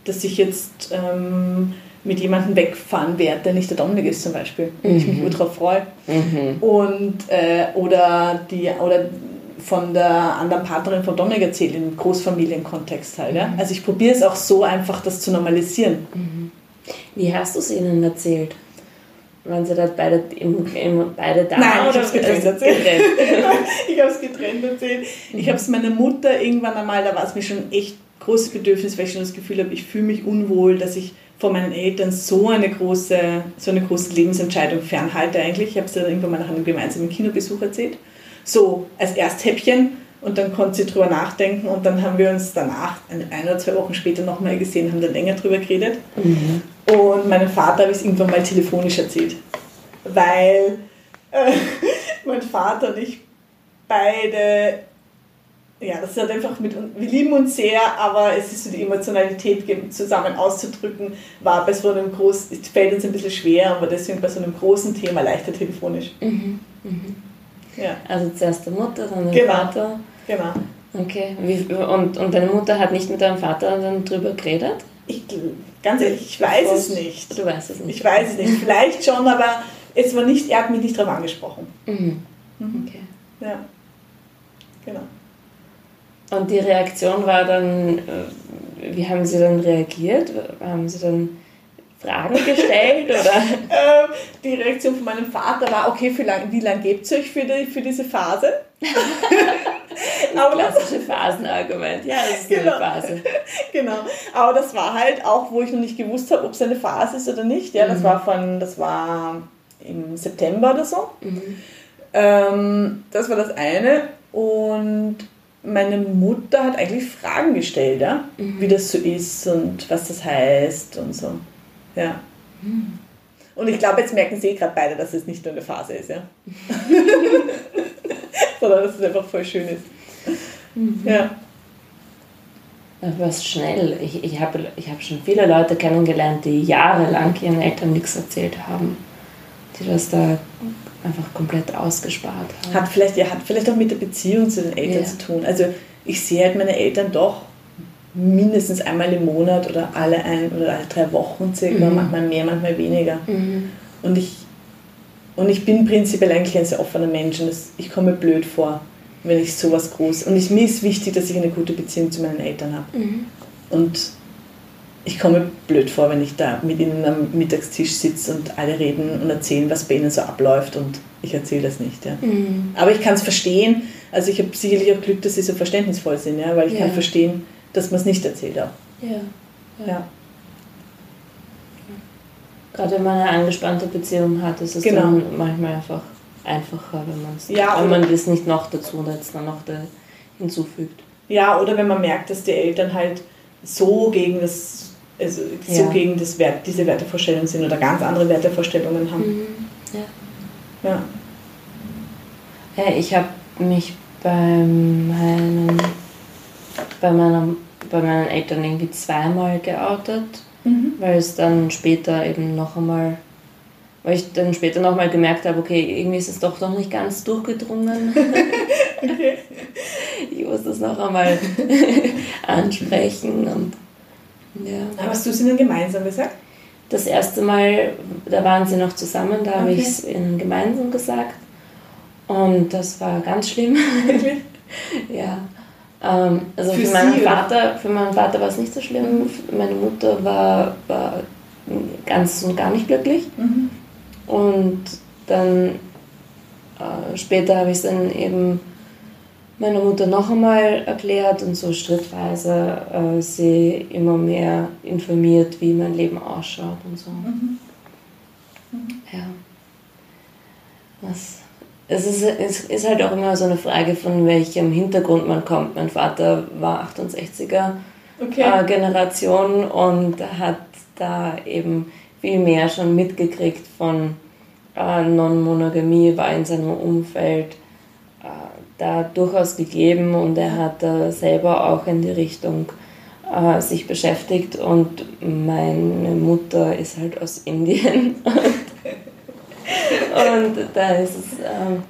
dass ich jetzt ähm, mit jemandem wegfahren werde, der nicht der Dominik ist zum Beispiel. Und ich mich Mhm. gut drauf freue. Mhm. Und, äh, oder, die, oder von der anderen Partnerin von Dominik erzähle, im Großfamilienkontext halt. Ja? Also ich probiere es auch so einfach, das zu normalisieren. Wie hast du es ihnen erzählt? Waren sie da beide, im, im, beide da? Nein, ich oder hab's getrennt erzählt. getrennt? ich habe es getrennt erzählt. Ich habe es meiner Mutter irgendwann einmal, da war es mir schon echt großes Bedürfnis, weil ich schon das Gefühl habe, ich fühle mich unwohl, dass ich von meinen Eltern so eine große, so eine große Lebensentscheidung fernhalte eigentlich. Ich habe es dann irgendwann mal nach einem gemeinsamen Kinobesuch erzählt. So als Ersthäppchen und dann konnte sie drüber nachdenken und dann haben wir uns danach, ein, oder zwei Wochen später nochmal gesehen, haben dann länger drüber geredet. Mhm. Und meinem Vater habe ich es irgendwann mal telefonisch erzählt. Weil äh, mein Vater und ich beide, ja, das ist halt einfach mit uns, wir lieben uns sehr, aber es ist so die Emotionalität zusammen auszudrücken, war bei so einem großen, es fällt uns ein bisschen schwer, aber deswegen bei so einem großen Thema leichter telefonisch. Mhm. Mhm. Ja, Also zuerst der Mutter, dann der Genau. Vater. genau. Okay. Wie, und, und deine Mutter hat nicht mit deinem Vater dann drüber geredet? Ich, ganz ehrlich, ich weiß es nicht. Du weißt es nicht. Ich weiß es nicht. Vielleicht schon, aber es war nicht, er hat mich nicht darauf angesprochen. Mhm. Mhm. Okay. Ja. Genau. Und die Reaktion war dann, äh, wie haben sie dann reagiert? Haben sie dann Fragen gestellt oder? Ähm, die Reaktion von meinem Vater war, okay, für lang, wie lange gebt ihr euch für, die, für diese Phase? Aber das, Klassische Phasenargument. Ja, das ist Genau. eine Phase. genau. Aber das war halt auch, wo ich noch nicht gewusst habe, ob es eine Phase ist oder nicht. Ja, das Mhm. war von, das war im September oder so. Mhm. Ähm, das war das eine. Und meine Mutter hat eigentlich Fragen gestellt, ja? Mhm. wie das so ist und was das heißt und so. Ja. Mhm. Und ich glaube, jetzt merken sie gerade beide, dass es nicht nur eine Phase ist, ja. Sondern dass es einfach voll schön ist. Mhm. Ja. Was schnell. Ich, ich habe ich hab schon viele Leute kennengelernt, die jahrelang ihren Eltern nichts erzählt haben. Die das da einfach komplett ausgespart haben. Hat vielleicht, ja, hat vielleicht auch mit der Beziehung zu den Eltern Ja. zu tun. Also ich sehe halt meine Eltern doch mindestens einmal im Monat oder alle ein oder alle drei Wochen circa, Mhm. manchmal mehr, manchmal weniger. Mhm. Und ich, und ich bin prinzipiell eigentlich ein sehr offener Mensch und das, ich komme blöd vor, wenn ich sowas groß. Und ich, mir ist wichtig, dass ich eine gute Beziehung zu meinen Eltern habe. Mhm. Und ich komme blöd vor, wenn ich da mit ihnen am Mittagstisch sitze und alle reden und erzählen, was bei ihnen so abläuft und ich erzähle das nicht. Ja. Mhm. Aber ich kann es verstehen. Also ich habe sicherlich auch Glück, dass sie so verständnisvoll sind, ja, weil ich Ja. kann verstehen, dass man es nicht erzählt auch. Ja. Ja. Gerade wenn man eine angespannte Beziehung hat, ist es Genau. dann manchmal einfach einfacher, wenn, man's, Ja, wenn man das nicht noch dazu jetzt dann noch hinzufügt. ja, oder wenn man merkt, dass die Eltern halt so gegen das, also so Ja. gegen das Wert, diese Wertevorstellungen sind oder ganz andere Wertevorstellungen haben. Ja. Ja. Ja, ich habe mich bei meinen, bei, meiner, bei meinen Eltern irgendwie zweimal geoutet, Mhm. weil es dann später eben noch einmal, weil ich dann später noch mal gemerkt habe, okay, irgendwie ist es doch noch nicht ganz durchgedrungen. Okay. Ich muss das noch einmal ansprechen und ja. Aber hast du es ihnen gemeinsam gesagt? Das erste Mal, da waren sie noch zusammen, da habe Okay. ich es ihnen gemeinsam gesagt. Und das war ganz schlimm. Ja. Ähm, also Für für, meinen Sie, oder? Vater, für meinen Vater war es nicht so schlimm. Meine Mutter war, war ganz und gar nicht glücklich. Mhm. Und dann äh, später habe ich es dann eben meiner Mutter noch einmal erklärt und so schrittweise äh, sie immer mehr informiert, wie mein Leben ausschaut und so. Mhm. Ja. Was? Es ist, es ist halt auch immer so eine Frage, von welchem Hintergrund man kommt. Mein Vater war 68er Okay. äh, Generation und hat da eben viel mehr schon mitgekriegt von äh, Non-Monogamie, war in seinem Umfeld da durchaus gegeben und er hat da selber auch in die Richtung äh, sich beschäftigt und meine Mutter ist halt aus Indien und da ist es ähm,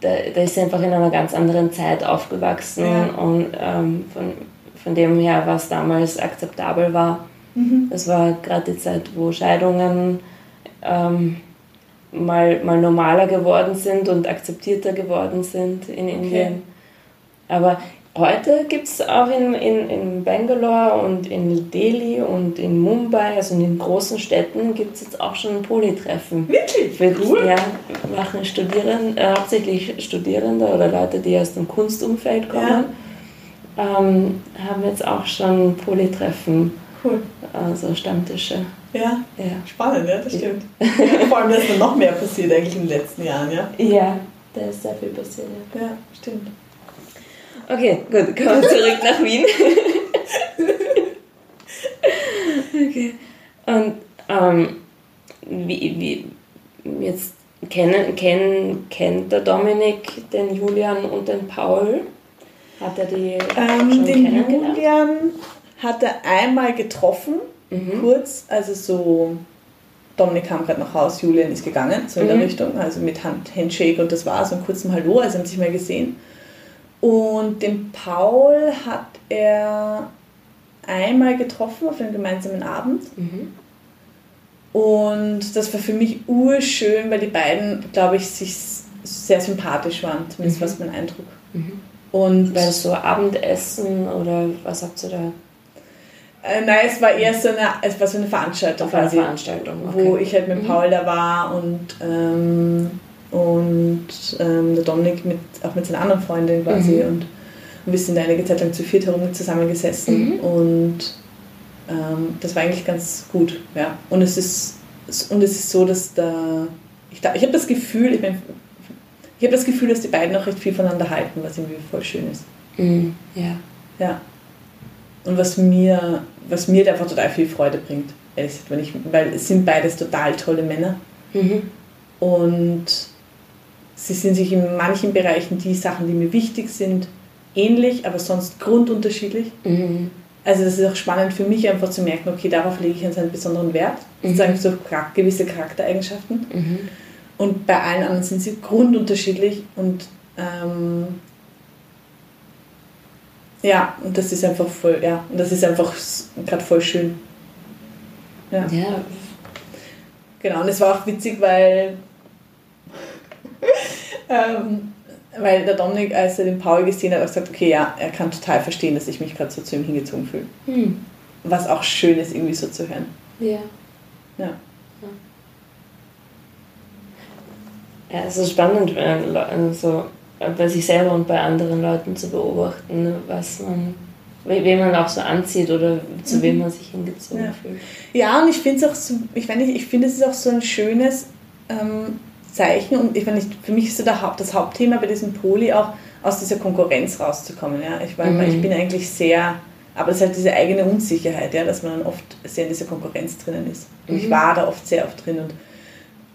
da, da ist sie einfach in einer ganz anderen Zeit aufgewachsen Ja. und ähm, von, von dem her, was damals akzeptabel war. Mhm. Das war gerade die Zeit, wo Scheidungen ähm, mal, mal normaler geworden sind und akzeptierter geworden sind in Indien. Aber heute gibt es auch in, in, in Bangalore und in Delhi und in Mumbai, also in den großen Städten, gibt es jetzt auch schon Polytreffen. Wirklich? Für, Cool. Ja, machen Studierende, äh, hauptsächlich Studierende oder Leute, die aus dem Kunstumfeld kommen, ähm, haben jetzt auch schon Polytreffen, Cool. also Stammtische. Ja, Ja. spannend, ja, das stimmt. Ja, vor allem, dass da noch mehr passiert eigentlich in den letzten Jahren, ja. ja, da ist sehr viel passiert. Ja. Ja, stimmt. Okay, gut, kommen wir zurück nach Wien. okay. Und ähm, wie, wie jetzt kennen, kennen, kennt der Dominik den Julian und den Paul? Hat er die Ähm, schon den kennengelernt? Julian hat er einmal getroffen, Mhm. kurz, also so, Dominik kam gerade nach Haus, Julian ist gegangen, so in der Mhm. Richtung, also mit Hand, Handshake und das war so ein kurzem Hallo, also haben sich mal gesehen. Und den Paul hat er einmal getroffen auf einem gemeinsamen Abend Mhm. und das war für mich urschön, weil die beiden, glaube ich, sich sehr sympathisch waren, zumindest Mhm. war es mein Eindruck. Mhm. Und War das so Abendessen oder was habt ihr da? Äh, nein, es war eher so eine, es war so eine Veranstaltung quasi, Veranstaltung, okay. wo ich halt mit Mhm. Paul da war und, ähm, und ähm, der Dominik mit, auch mit seiner anderen Freundin quasi Mhm. und wir sind da einige Zeit lang zu viert herum zusammengesessen Mhm. und ähm, das war eigentlich ganz gut, ja. Und es ist, und es ist so, dass da, ich, ich habe das Gefühl, ich, mein, ich habe das Gefühl, dass die beiden auch recht viel voneinander halten, was irgendwie voll schön ist. Mhm. Ja. Ja. Und was mir, was mir einfach total viel Freude bringt, gesagt, wenn ich, weil es sind beides total tolle Männer. Mhm. Und sie sind sich in manchen Bereichen die Sachen, die mir wichtig sind, ähnlich, aber sonst grundunterschiedlich. Mhm. Also das ist auch spannend für mich einfach zu merken, okay, darauf lege ich jetzt einen besonderen Wert. Mhm. Sozusagen so char- gewisse Charaktereigenschaften. Mhm. Und bei allen anderen sind sie grundunterschiedlich und ähm, ja, und das ist einfach voll, ja, und das ist einfach gerade voll schön. Ja. Ja. Genau, und es war auch witzig, weil, ähm, weil der Dominik, als er den Paul gesehen hat, auch gesagt, okay, ja, er kann total verstehen, dass ich mich gerade so zu ihm hingezogen fühle. Hm. Was auch schön ist, irgendwie so zu hören. Ja. Ja. Ja, es ist spannend, wenn also bei sich selber und bei anderen Leuten zu beobachten, was man, we- wen man auch so anzieht oder zu wem man sich hingezogen Ja. fühlt. Ja, und ich finde es auch so, ich meine, ich finde, es ist auch so ein schönes ähm, Zeichen und ich meine, ich- für mich ist so der Haupt, das Hauptthema bei diesem Poli auch, aus dieser Konkurrenz rauszukommen. Ja? Ich, meine, Mhm. ich bin eigentlich sehr, aber es ist halt diese eigene Unsicherheit, ja, dass man dann oft sehr in dieser Konkurrenz drinnen ist. Und ich Mhm. war da oft sehr oft drin und,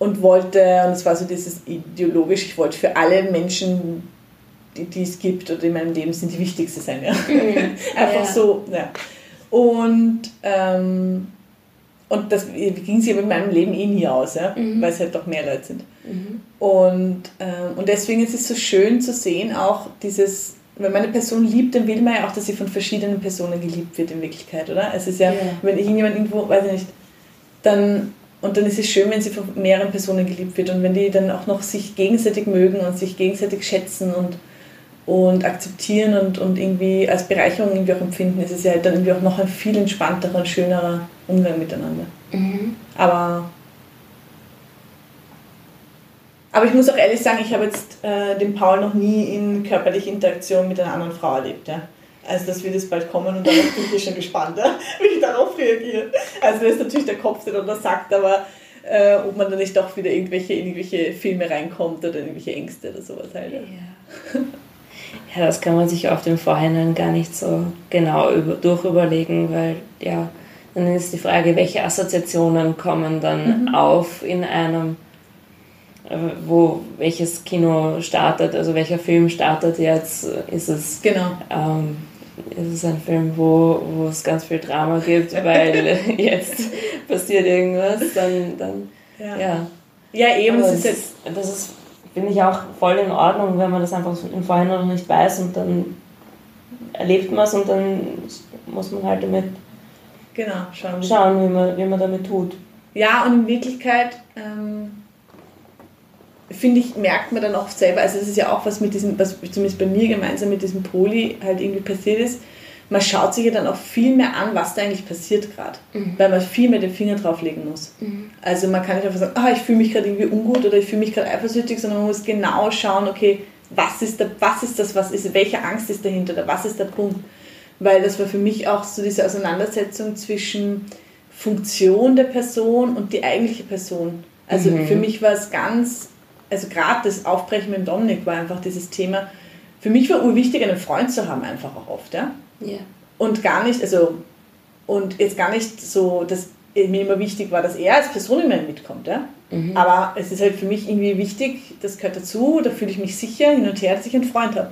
und wollte, und es war so dieses ideologisch, ich wollte für alle Menschen, die, die es gibt oder in meinem Leben sind, die wichtigste sein. Ja? Einfach Ja. so, ja. Und, ähm, und das ging sich aber in meinem Leben eh nie aus, ja? Mhm. weil es halt doch mehr Leute sind. Mhm. Und, ähm, und deswegen ist es so schön zu sehen, auch dieses, wenn man eine Person liebt, dann will man ja auch, dass sie von verschiedenen Personen geliebt wird in Wirklichkeit, oder? Es ist ja, Ja. wenn irgendjemand irgendwo, weiß ich nicht, dann, und dann ist es schön, wenn sie von mehreren Personen geliebt wird und wenn die dann auch noch sich gegenseitig mögen und sich gegenseitig schätzen und, und akzeptieren und, und irgendwie als Bereicherung irgendwie auch empfinden, ist es ja halt dann irgendwie auch noch ein viel entspannterer und schönerer Umgang miteinander. Mhm. Aber, aber ich muss auch ehrlich sagen, ich habe jetzt äh, den Paul noch nie in körperlicher Interaktion mit einer anderen Frau erlebt. Ja? Also das wird jetzt bald kommen und darauf bin ich schon gespannt, wie ich darauf reagiere. Also das ist natürlich der Kopf, der dann das sagt, aber äh, ob man da nicht doch wieder irgendwelche, irgendwelche Filme reinkommt oder irgendwelche Ängste oder sowas halt. Ja. Ja. ja, das kann man sich auf dem Vorhinein gar nicht so genau über, durchüberlegen, weil ja, dann ist die Frage, welche Assoziationen kommen dann auf in einem, äh, wo welches Kino startet, also welcher Film startet jetzt, ist es Genau. ähm, ist es ein Film, wo, wo es ganz viel Drama gibt, weil jetzt passiert irgendwas, dann, dann Ja, ja. ja eben, Aber es ist das, jetzt, das ist, finde ich, auch voll in Ordnung, wenn man das einfach im Vorhinein noch nicht weiß und dann erlebt man es und dann muss man halt damit genau, schauen schauen, wie man, wie man damit tut. Ja, und in Wirklichkeit ähm, finde ich, merkt man dann auch selber, also das ist ja auch was mit diesem, was zumindest bei mir gemeinsam mit diesem Poli halt irgendwie passiert ist, man schaut sich ja dann auch viel mehr an, was da eigentlich passiert gerade, weil man viel mehr den Finger drauflegen muss. Also man kann nicht einfach sagen, ah, ich fühle mich gerade irgendwie ungut oder ich fühle mich gerade eifersüchtig, sondern man muss genau schauen, okay, was ist, da, was ist das, was ist, welche Angst ist dahinter oder was ist der Punkt? Weil das war für mich auch so diese Auseinandersetzung zwischen Funktion der Person und die eigentliche Person. Also Mhm. für mich war es ganz, also gerade das Aufbrechen mit Dominik war einfach dieses Thema. Für mich war urwichtig, einen Freund zu haben, einfach auch oft, ja. Ja. Und gar nicht, also, und jetzt gar nicht so, dass mir immer wichtig war, dass er als Person immer mitkommt, ja. Mhm. Aber es ist halt für mich irgendwie wichtig, das gehört dazu, da fühle ich mich sicher hin und her, dass ich einen Freund habe.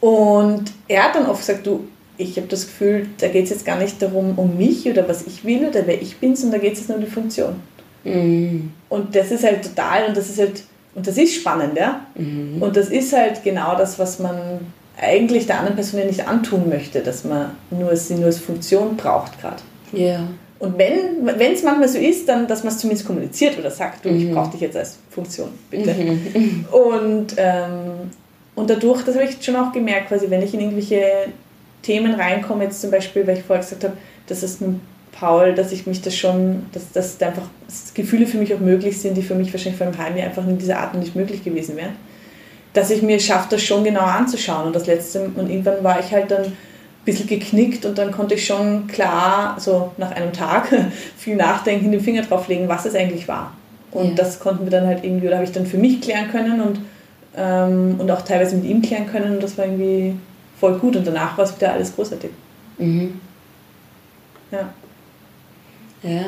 Und er hat dann oft gesagt, du, ich habe das Gefühl, da geht es jetzt gar nicht darum, um mich oder was ich will oder wer ich bin, sondern da geht es jetzt nur um die Funktion. Mhm. Und das ist halt total, und das ist halt, und das ist spannend, ja. Mhm. Und das ist halt genau das, was man eigentlich der anderen Person ja nicht antun möchte, dass man nur, sie nur als Funktion braucht gerade. Ja. Und wenn es manchmal so ist, dann, dass man es zumindest kommuniziert oder sagt, du, ich brauche dich jetzt als Funktion, bitte. Und, ähm, und dadurch, das habe ich schon auch gemerkt, quasi, wenn ich in irgendwelche Themen reinkomme, jetzt zum Beispiel, weil ich vorher gesagt habe, dass es mit Paul, dass ich mich das schon, dass, dass da einfach Gefühle für mich auch möglich sind, die für mich wahrscheinlich vor einem halben Jahr einfach in dieser Art nicht möglich gewesen wären. Dass ich mir schaffe, das schon genau anzuschauen. Und das letzte, und irgendwann war ich halt dann ein bisschen geknickt und dann konnte ich schon klar, so nach einem Tag, viel nachdenken, den Finger drauflegen, was es eigentlich war. Und Ja. das konnten wir dann halt irgendwie, oder habe ich dann für mich klären können und, ähm, und auch teilweise mit ihm klären können und das war irgendwie voll gut und danach war es wieder alles großartig. Mhm. Ja. Ja.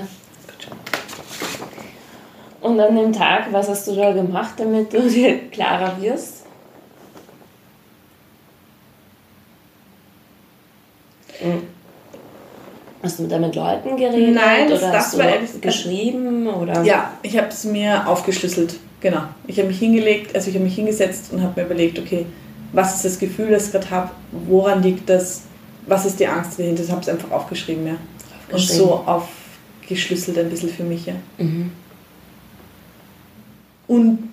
Und an dem Tag, was hast du da gemacht, damit du dir klarer wirst? Mhm. Hast du da mit Leuten geredet? Nein, das- oder das hast du war geschrieben? Oder? Ja, ich habe es mir aufgeschlüsselt. Genau. Ich habe mich hingelegt, also ich habe mich hingesetzt und habe mir überlegt, okay, was ist das Gefühl, das ich gerade habe? Woran liegt das? Was ist die Angst dahinter? Ich habe es einfach aufgeschrieben, ja. Und Aufgeschrieben. so aufgeschlüsselt ein bisschen für mich, ja. Mhm. Und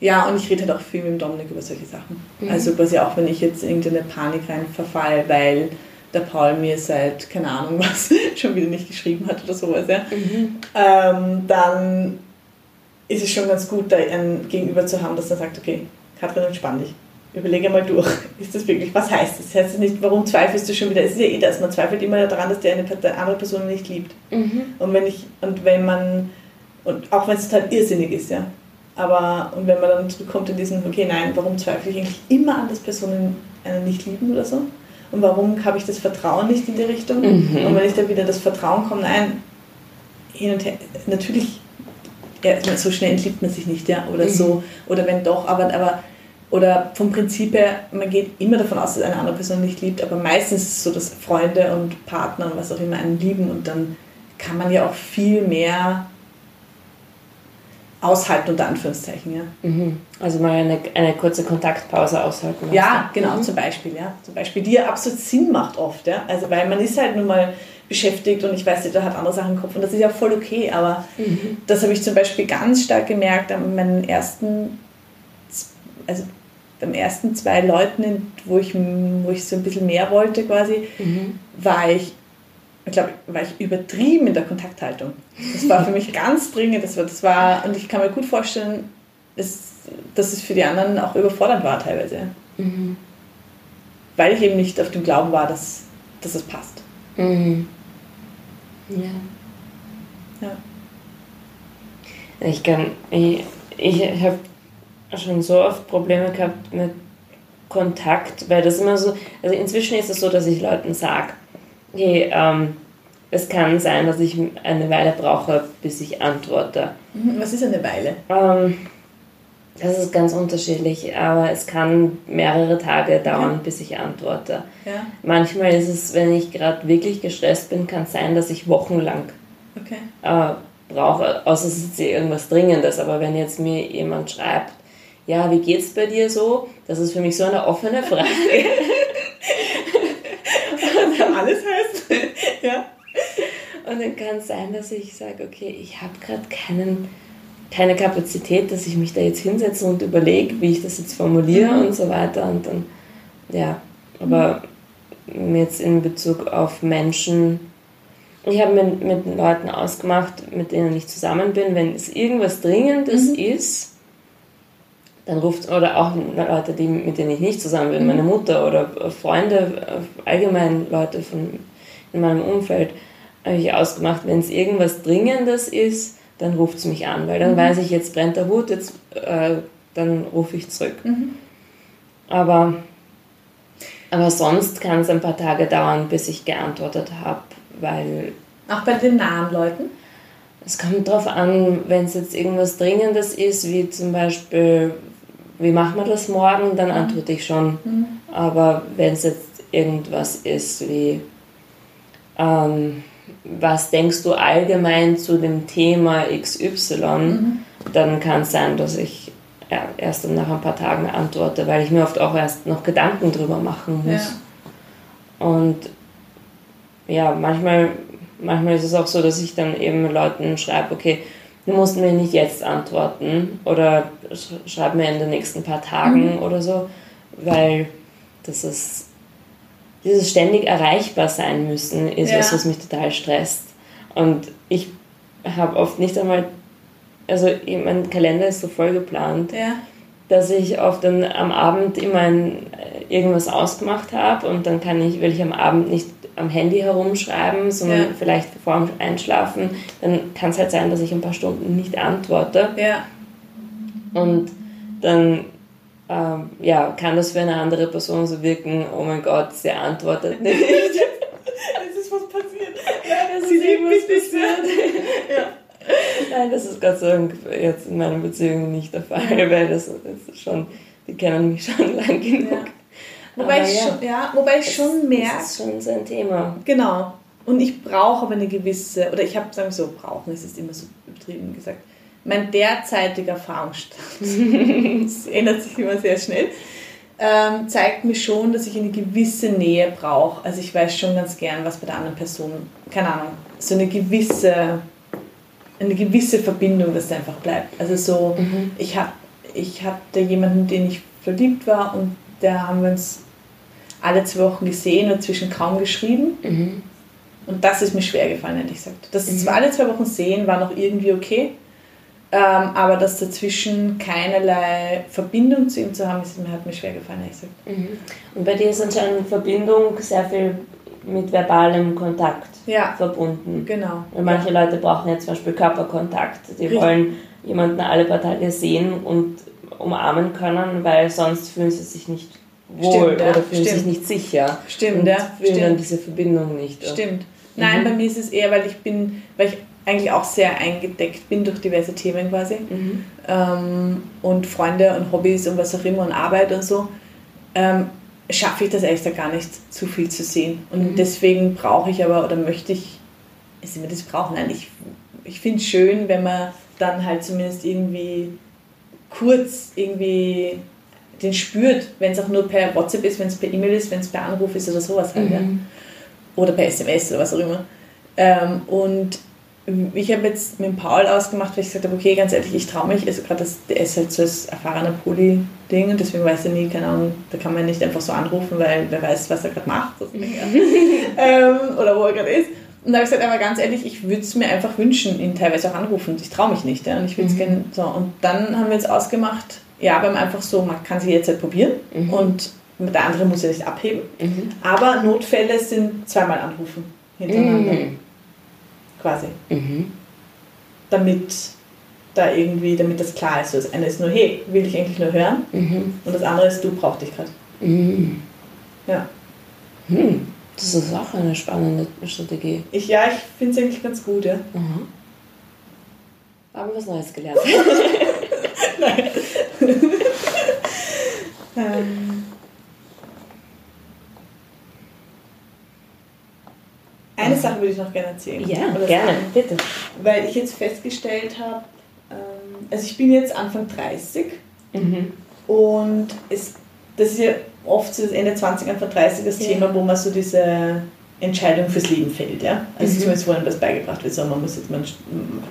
ja, und ich rede halt auch viel mit dem Dominik über solche Sachen. Mhm. Also quasi auch wenn ich jetzt in irgendeine Panik rein verfall, weil der Paul mir seit, keine Ahnung was, schon wieder nicht geschrieben hat oder sowas, ja. Mhm. ähm, dann ist es schon ganz gut, da ein Gegenüber zu haben, das dann sagt, okay, Katrin, entspann dich. Überlege mal durch. Ist das wirklich, was heißt das? Heißt das nicht, warum zweifelst du schon wieder? Es ist ja eh das, man zweifelt immer daran, dass die eine andere Person nicht liebt. Mhm. Und wenn ich, und wenn man, und auch wenn es total irrsinnig ist, ja. Aber, und wenn man dann zurückkommt in diesen, okay, nein, warum zweifle ich eigentlich immer an, dass Personen einen nicht lieben oder so? Und warum habe ich das Vertrauen nicht in die Richtung? Mhm. Und wenn ich da wieder das Vertrauen komme, nein, hin und her, natürlich, ja, so schnell entliebt man sich nicht, ja, oder Mhm. so, oder wenn doch, aber, aber, oder vom Prinzip her, man geht immer davon aus, dass eine andere Person nicht liebt, aber meistens ist es so, dass Freunde und Partner und was auch immer einen lieben und dann kann man ja auch viel mehr aushalten, unter Anführungszeichen, ja. Mhm. Also mal eine, eine kurze Kontaktpause aushalten. Ja, genau, Mhm. zum Beispiel, ja. Zum Beispiel, die ja absolut Sinn macht oft, ja. Also weil man ist halt nun mal beschäftigt und ich weiß, jeder hat andere Sachen im Kopf und das ist ja voll okay, aber Mhm. das habe ich zum Beispiel ganz stark gemerkt an meinen ersten, also beim ersten zwei Leuten, wo ich, wo ich so ein bisschen mehr wollte quasi, Mhm. war ich, ich glaube, war ich übertrieben in der Kontakthaltung. Das war für mich ganz dringend, das war, das war und ich kann mir gut vorstellen, dass, dass es für die anderen auch überfordernd war teilweise. Mhm. Weil ich eben nicht auf dem Glauben war, dass, dass es passt. Mhm. Ja. Ja. Ich kann, ich, ich habe schon so oft Probleme gehabt mit Kontakt, weil das immer so, also inzwischen ist es so, dass ich Leuten sage, hey, ähm, es kann sein, dass ich eine Weile brauche, bis ich antworte. Mhm, Was ist eine Weile? Ähm, das ist ganz unterschiedlich, aber es kann mehrere Tage dauern, bis ich antworte. Ja, Manchmal ist es, wenn ich gerade wirklich gestresst bin, kann es sein, dass ich wochenlang okay. äh, brauche, außer es ist irgendwas Dringendes. Aber wenn jetzt mir jemand schreibt, ja, wie geht's bei dir so? Das ist für mich so eine offene Frage. Alles heißt. ja. Und dann kann es sein, dass ich sage, okay, ich habe gerade keinen keine Kapazität, dass ich mich da jetzt hinsetze und überlege, wie ich das jetzt formuliere Mhm. und so weiter. Und dann, ja, aber jetzt in Bezug auf Menschen, ich habe mit, mit Leuten ausgemacht, mit denen ich zusammen bin, wenn es irgendwas Dringendes Mhm. ist, dann ruft, oder auch Leute, die, mit denen ich nicht zusammen bin, meine Mutter oder Freunde, allgemein Leute von, in meinem Umfeld, habe ich ausgemacht, wenn es irgendwas Dringendes ist, dann ruft es mich an, weil dann Mhm. weiß ich, jetzt brennt der Hut, jetzt, äh, dann rufe ich zurück. Mhm. Aber, aber sonst kann es ein paar Tage dauern, bis ich geantwortet habe, weil Auch bei den nahen Leuten? es kommt darauf an, wenn es jetzt irgendwas Dringendes ist, wie zum Beispiel, wie machen wir das morgen, dann antworte ich schon. Aber wenn es jetzt irgendwas ist wie, ähm, was denkst du allgemein zu dem Thema XY, dann kann es sein, dass ich ja, erst dann nach ein paar Tagen antworte, weil ich mir oft auch erst noch Gedanken drüber machen muss. Und ja, manchmal, manchmal ist es auch so, dass ich dann eben Leuten schreibe, okay, du musst mir nicht jetzt antworten oder sch schreib mir in den nächsten paar Tagen oder so, weil das ist, dieses ständig erreichbar sein müssen, ist Ja. was, was mich total stresst. Und ich habe oft nicht einmal, also mein Kalender ist so voll geplant, Ja. Dass ich oft dann am Abend immer ein, äh, irgendwas ausgemacht habe und dann kann ich, will ich am Abend nicht am Handy herumschreiben, sondern Ja. vielleicht vor dem Einschlafen, dann kann es halt sein, dass ich ein paar Stunden nicht antworte Ja. und dann ähm, ja, kann das für eine andere Person so wirken, oh mein Gott, sie antwortet nicht. es ist was passiert. Ja, es ist irgendwas passiert. ja. Nein, das ist Gott sei Dank jetzt in meiner Beziehung nicht der Fall, weil das, das ist schon, die kennen mich schon lang genug. Ja. Wobei, ich, ja. Schon, ja, wobei ich schon merke. Das ist schon sein Thema. Genau. Und ich brauche aber eine gewisse, oder ich habe, sagen wir so, brauchen, es ist immer so übertrieben gesagt, mein derzeitiger Erfahrungsstand, das ändert sich immer sehr schnell, ähm, zeigt mir schon, dass ich eine gewisse Nähe brauche. Also ich weiß schon ganz gern, was bei der anderen Person, keine Ahnung, so eine gewisse, eine gewisse Verbindung, dass da einfach bleibt. Also so, mhm. ich, hab, ich hatte jemanden, den ich verliebt war und der haben wir uns alle zwei Wochen gesehen und zwischen kaum geschrieben. Mhm. Und das ist mir schwer gefallen, ehrlich gesagt. Das mhm. alle zwei Wochen sehen war noch irgendwie okay. Ähm, aber das dazwischen keinerlei Verbindung zu ihm zu haben, ist, hat mir schwer gefallen, ehrlich gesagt. Mhm. Und bei dir ist anscheinend Verbindung sehr viel mit verbalem Kontakt ja. verbunden. Genau. Und manche ja. Leute brauchen ja zum Beispiel Körperkontakt. Die Richtig. wollen jemanden alle paar Tage sehen und umarmen können, weil sonst fühlen sie sich nicht wohl Stimmt, oder fühlen Stimmt. sich nicht sicher. Stimmt, und ja. fühlen Stimmt. dann diese Verbindung nicht. Stimmt. Nein, mhm. bei mir ist es eher, weil ich bin, weil ich eigentlich auch sehr eingedeckt bin durch diverse Themen quasi. Mhm. Ähm, und Freunde und Hobbys und was auch immer und Arbeit und so, ähm, schaffe ich das ehrlich gesagt gar nicht, zu viel zu sehen. Und mhm. deswegen brauche ich aber oder möchte ich, ist immer das brauchen, nein, ich, ich finde es schön, wenn man dann halt zumindest irgendwie kurz irgendwie den spürt, wenn es auch nur per WhatsApp ist, wenn es per E-Mail ist, wenn es per Anruf ist oder sowas halt. Mhm. Ja. Oder per SMS oder was auch immer. Ähm, und ich habe jetzt mit Paul ausgemacht, weil ich gesagt habe, okay, ganz ehrlich, ich traue mich, also gerade das, der ist halt so das erfahrene Poli-Ding und deswegen weiß er nie, keine Ahnung, da kann man nicht einfach so anrufen, weil wer weiß, was er gerade macht ähm, oder wo er gerade ist. Und da habe ich gesagt, aber ganz ehrlich, ich würde es mir einfach wünschen, ihn teilweise auch anrufen. Ich traue mich nicht. Ja? Und ich würde mhm. gerne so. Und dann haben wir jetzt ausgemacht, ja, aber einfach so, man kann sie jetzt halt probieren mhm. und der andere muss ja nicht abheben. Mhm. Aber Notfälle sind zweimal anrufen hintereinander. Quasi. Mhm. Damit da irgendwie, damit das klar ist. das eine ist nur, hey, will ich eigentlich nur hören? Mhm. Und das andere ist, du brauchst dich gerade. Mhm. Ja. Hm. Das ist auch eine spannende Strategie. Ich, ja, ich finde es eigentlich ganz gut, ja. Mhm. Haben wir was Neues gelernt. Nein. ähm. Eine Sache würde ich noch gerne erzählen. Ja, gerne, sagen, bitte. Weil ich jetzt festgestellt habe, ähm, also ich bin jetzt Anfang 30 mhm. und es, das ist ja oft so das Ende 20, Anfang 30 das ja. Thema, wo man so diese Entscheidung fürs Leben fällt. Ja? Also mhm. zumindest wo einem das beigebracht wird, so man muss jetzt, man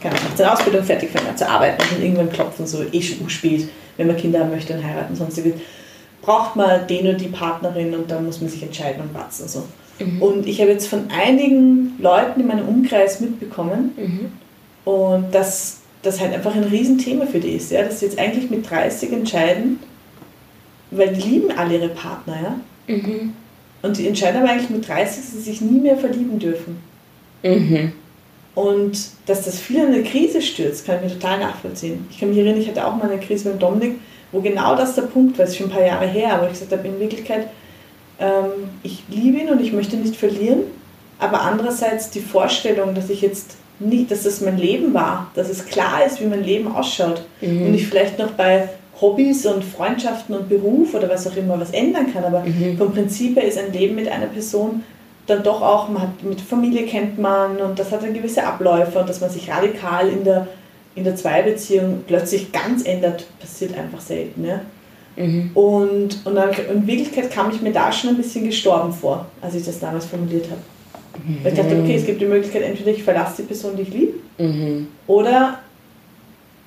kann nach seiner Ausbildung fertig fangen zu arbeiten und dann irgendwann klopfen, so eh schon spät, wenn man Kinder haben möchte und heiraten, und sonstiges. Braucht man den und die Partnerin und dann muss man sich entscheiden und warten. So. Mhm. Und ich habe jetzt von einigen Leuten in meinem Umkreis mitbekommen, mhm. und dass das halt einfach ein Riesenthema für die ist, ja? dass sie jetzt eigentlich mit 30 entscheiden, weil die lieben alle ihre Partner, ja. Mhm. Und die entscheiden aber eigentlich mit 30, dass sie sich nie mehr verlieben dürfen. Mhm. Und dass das viel in eine Krise stürzt, kann ich mir total nachvollziehen. Ich kann mich erinnern, ich hatte auch mal eine Krise mit Dominik, wo genau das der Punkt war, das ist schon ein paar Jahre her, aber ich gesagt habe, in Wirklichkeit, ähm, ich liebe ihn und ich möchte nicht verlieren, aber andererseits die Vorstellung, dass ich jetzt nicht, dass das mein Leben war, dass es klar ist, wie mein Leben ausschaut mhm. und ich vielleicht noch bei Hobbys und Freundschaften und Beruf oder was auch immer was ändern kann. Aber mhm. vom Prinzip her ist ein Leben mit einer Person dann doch auch, man hat mit Familie kennt man und das hat dann gewisse Abläufe und dass man sich radikal in der, in der Zweibeziehung plötzlich ganz ändert, passiert einfach selten. Ja? Mhm. Und, und dann, in Wirklichkeit kam ich mir da schon ein bisschen gestorben vor, als ich das damals formuliert habe. Mhm. Weil ich dachte, okay, es gibt die Möglichkeit, entweder ich verlasse die Person, die ich liebe, mhm. oder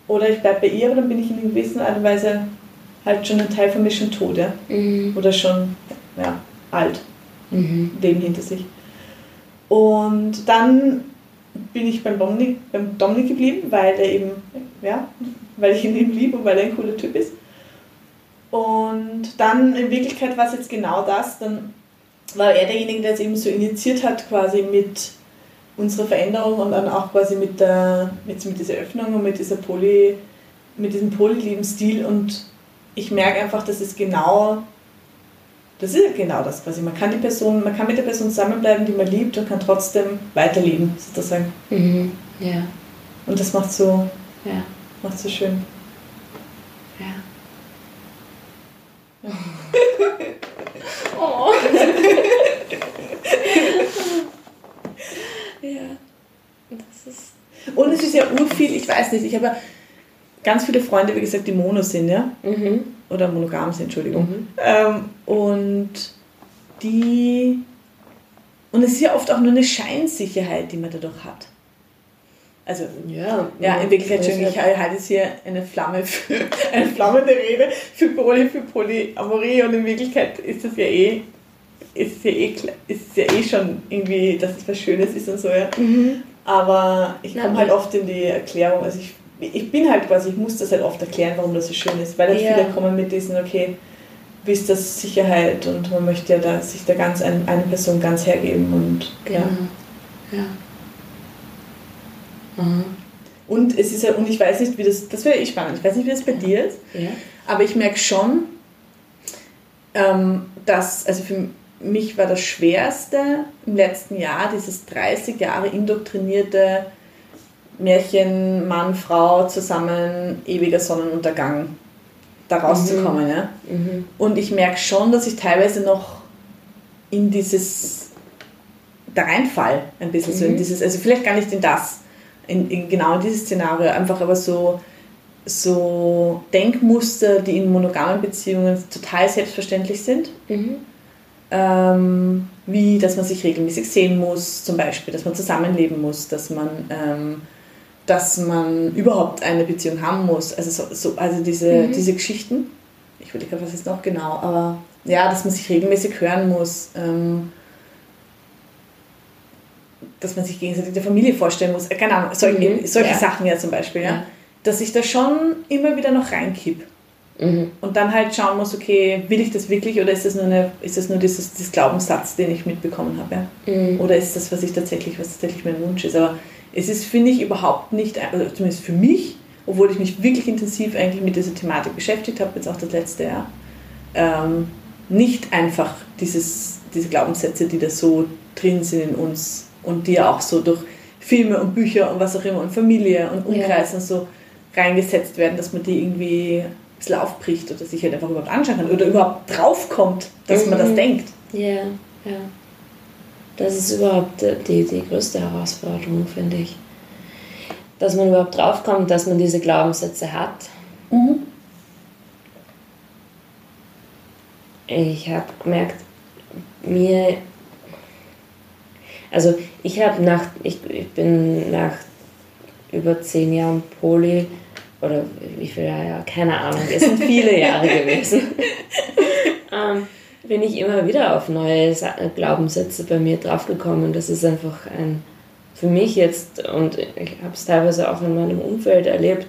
oder ich bleibe bei ihr, aber dann bin ich in gewisser Art und Weise halt schon ein Teil von mir schon tot, ja? Mhm. Oder schon ja, alt, mhm. Leben hinter sich. Und dann bin ich beim Dominik, beim Dominik geblieben, weil er eben, ja, weil ich ihn eben liebe und weil er ein cooler Typ ist. Und dann in Wirklichkeit war es jetzt genau das, dann war er derjenige, der es eben so initiiert hat, quasi mit unsere Veränderung und dann auch quasi mit, der, mit, mit dieser Öffnung und mit, dieser Poly, mit diesem Polylebensstil und ich merke einfach, dass es genau, das ist genau das quasi. Man kann die Person, man kann mit der Person zusammenbleiben, die man liebt und kann trotzdem weiterleben, sozusagen. Mhm. Ja. Und das macht so, Ja. macht so schön. Ja. Oh. ja. Das ist. Und es ist ja urviel, ich weiß nicht, ich habe ja ganz viele Freunde, wie gesagt, die Mono sind, ja. Mhm. Oder monogam sind, Entschuldigung. Mhm. Ähm, und die. Und es ist ja oft auch nur eine Scheinsicherheit, die man dadurch hat. Also, Ja. ja, in Wirklichkeit, Entschuldigung, ich halte jetzt hier eine Flamme für, eine flammende Rede für Poly, für Polyamorie und in Wirklichkeit ist das ja eh, ist es ja eh, ist es ja eh schon irgendwie, dass es was Schönes ist und so, ja. Mhm. Aber ich komme halt oft in die Erklärung, also ich, ich bin halt quasi, ich muss das halt oft erklären, warum das so schön ist, weil halt Ja. viele kommen mit diesen, okay, wie ist das Sicherheit und man möchte ja da, sich da ganz ein, eine Person ganz hergeben und Genau. ja. Ja. Mhm. Und es ist ja, und ich weiß nicht, wie das, das wäre eh spannend, ich weiß nicht, wie das bei dir ist, Ja. aber ich merke schon, ähm, dass, also für mich war das Schwerste im letzten Jahr dieses 30 Jahre indoktrinierte Märchen, Mann, Frau zusammen, ewiger Sonnenuntergang, da rauszukommen. Ja? Mhm. Und ich merke schon, dass ich teilweise noch in dieses, da reinfall, ein bisschen so in Mhm. dieses, also vielleicht gar nicht in das, in, in genau in dieses Szenario, einfach aber so, so Denkmuster, die in monogamen Beziehungen total selbstverständlich sind. Mhm. Ähm, wie, dass man sich regelmäßig sehen muss, zum Beispiel, dass man zusammenleben muss, dass man, ähm, dass man überhaupt eine Beziehung haben muss. Also, so, so, also diese, Mhm. diese Geschichten. Ich überlege gerade, was ist noch genau, aber ja, dass man sich regelmäßig hören muss, ähm, dass man sich gegenseitig der Familie vorstellen muss, äh, keine Ahnung, solche, Mhm. solche Ja. Sachen ja zum Beispiel, ja. Ja. Dass ich da schon immer wieder noch reinkipp. Mhm. Und dann halt schauen muss, okay, will ich das wirklich oder ist das nur, eine, ist das nur dieses, dieses Glaubenssatz, den ich mitbekommen habe? Ja? Mhm. Oder ist das, was ich tatsächlich, was tatsächlich mein Wunsch ist? Aber es ist, finde ich, überhaupt nicht, also zumindest für mich, obwohl ich mich wirklich intensiv eigentlich mit dieser Thematik beschäftigt habe, jetzt auch das letzte Jahr, ähm, nicht einfach dieses, diese Glaubenssätze, die da so drin sind in uns und die ja auch so durch Filme und Bücher und was auch immer und Familie und Umkreis und so reingesetzt werden, dass man die irgendwie ein bisschen aufbricht oder sich halt einfach überhaupt anschauen kann oder überhaupt draufkommt, dass man das Mhm. denkt. Ja, ja. Das ist überhaupt die, die größte Herausforderung, finde ich. Dass man überhaupt draufkommt, dass man diese Glaubenssätze hat. Ich habe gemerkt, mir. Also, ich habe nach. Ich, ich bin nach über zehn Jahren Poli. Oder wie viele Jahre? Keine Ahnung. Es sind viele Jahre gewesen. ähm, bin ich immer wieder auf neue Glaubenssätze bei mir draufgekommen. Das ist einfach ein, für mich jetzt, und ich habe es teilweise auch in meinem Umfeld erlebt,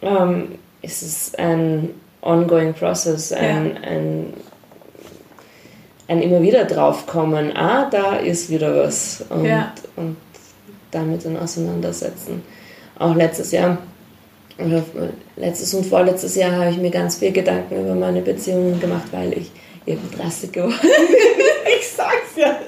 ähm, ist es ein ongoing process, ein, ein, ein immer wieder draufkommen, ah, da ist wieder was. Und, Ja. und damit dann auseinandersetzen. Auch letztes Jahr oder letztes und vorletztes Jahr habe ich mir ganz viel Gedanken über meine Beziehungen gemacht, weil ich eben 30 geworden Ich sag's ja.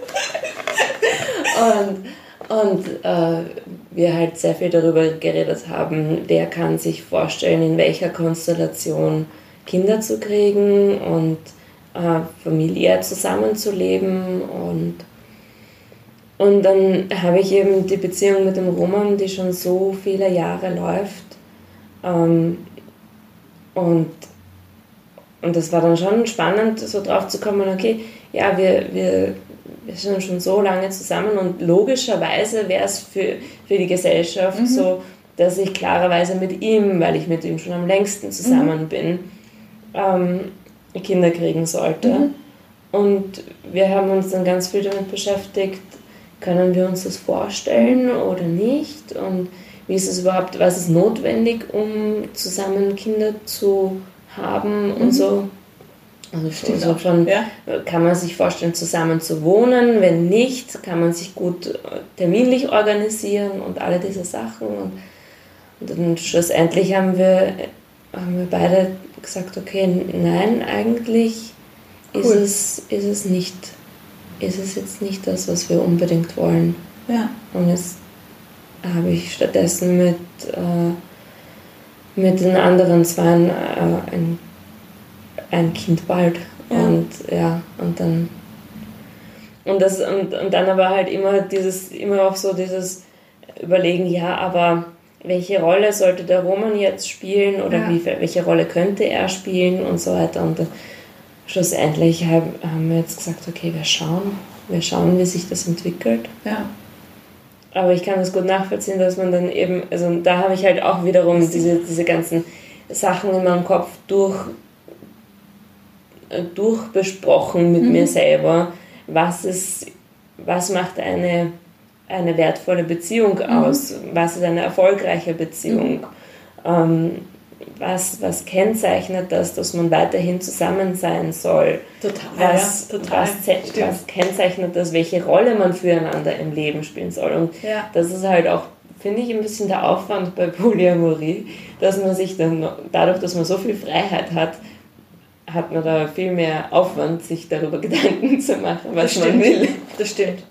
und, und äh, wir halt sehr viel darüber geredet haben, wer kann sich vorstellen, in welcher Konstellation Kinder zu kriegen und äh, familiär zusammenzuleben und und dann habe ich eben die Beziehung mit dem Roman, die schon so viele Jahre läuft. Ähm, und, und das war dann schon spannend, so drauf zu kommen, okay, ja, wir, wir, wir sind schon so lange zusammen und logischerweise wäre es für, für die Gesellschaft so, dass ich klarerweise mit ihm, weil ich mit ihm schon am längsten zusammen bin, ähm, Kinder kriegen sollte. Und wir haben uns dann ganz viel damit beschäftigt, können wir uns das vorstellen oder nicht? Und wie ist es überhaupt, was ist notwendig, um zusammen Kinder zu haben und so? Also schon, Stimmt so auch. schon Ja. kann man sich vorstellen, zusammen zu wohnen. Wenn nicht, kann man sich gut äh, terminlich organisieren und alle diese Sachen. Und, und dann schlussendlich haben wir, haben wir beide gesagt, okay, nein, eigentlich cool. ist, es, ist es nicht, ist es jetzt nicht das, was wir unbedingt wollen. Ja. Und jetzt habe ich stattdessen mit, äh, mit den anderen zwei äh, ein, ein Kind bald. Ja. Und ja, und dann und das und, und dann aber halt immer dieses, immer auch so dieses Überlegen, ja, aber welche Rolle sollte der Roman jetzt spielen oder ja. wie, welche Rolle könnte er spielen und so weiter. Und schlussendlich haben wir jetzt gesagt, okay, wir schauen, wir schauen, wie sich das entwickelt. Ja. Aber ich kann das gut nachvollziehen, dass man dann eben, also da habe ich halt auch wiederum diese, diese ganzen Sachen in meinem Kopf durch, äh, durchbesprochen mit mhm. mir selber. Was ist, was macht eine eine wertvolle Beziehung mhm. aus? Was ist eine erfolgreiche Beziehung? Ähm, was, was kennzeichnet das, dass man weiterhin zusammen sein soll? Total. Was, ja, total. Was, was, kennzeichnet das, welche Rolle man füreinander im Leben spielen soll? Und ja. das ist halt auch, finde ich, ein bisschen der Aufwand bei Polyamorie, dass man sich dann, dadurch, dass man so viel Freiheit hat, hat man da viel mehr Aufwand, sich darüber Gedanken zu machen, was man will. Das stimmt.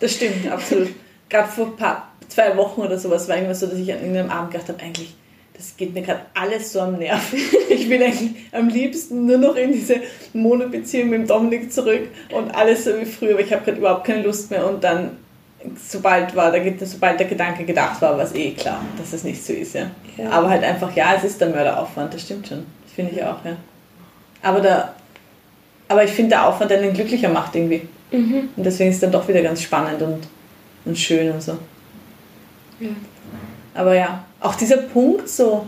Das stimmt, absolut. Gerade vor paar, zwei Wochen oder sowas war irgendwas so, dass ich an irgendeinem Abend gedacht habe, eigentlich, das geht mir gerade alles so am Nerv. Ich will eigentlich am liebsten nur noch in diese Monobeziehung mit Dominik zurück und alles so wie früher, aber ich habe gerade überhaupt keine Lust mehr und dann sobald war, der, sobald der Gedanke gedacht war, war es eh klar, dass es nicht so ist. Ja. ja. Aber halt einfach, ja, es ist der Mörderaufwand, das stimmt schon. Das finde ich auch, ja. Aber, der, aber ich finde der Aufwand einen glücklicher macht irgendwie. Mhm. Und deswegen ist es dann doch wieder ganz spannend und, und schön und so. Ja. Aber ja, auch dieser Punkt so,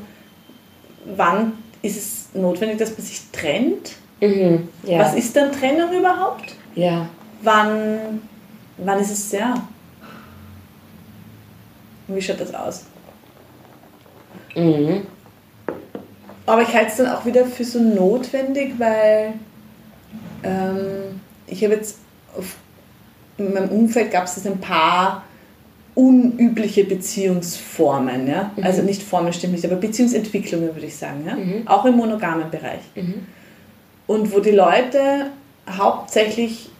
wann ist es notwendig, dass man sich trennt? Mhm. Ja. Was ist denn Trennung überhaupt? Ja. Wann, wann ist es ja? Wie schaut das aus? Mhm. Aber ich halte es dann auch wieder für so notwendig, weil ähm, ich habe jetzt in meinem Umfeld gab es ein paar unübliche Beziehungsformen, ja? Mhm. also nicht Formen stimmt nicht, aber Beziehungsentwicklungen würde ich sagen, ja? Mhm. auch im monogamen Bereich. Mhm. Und wo die Leute hauptsächlich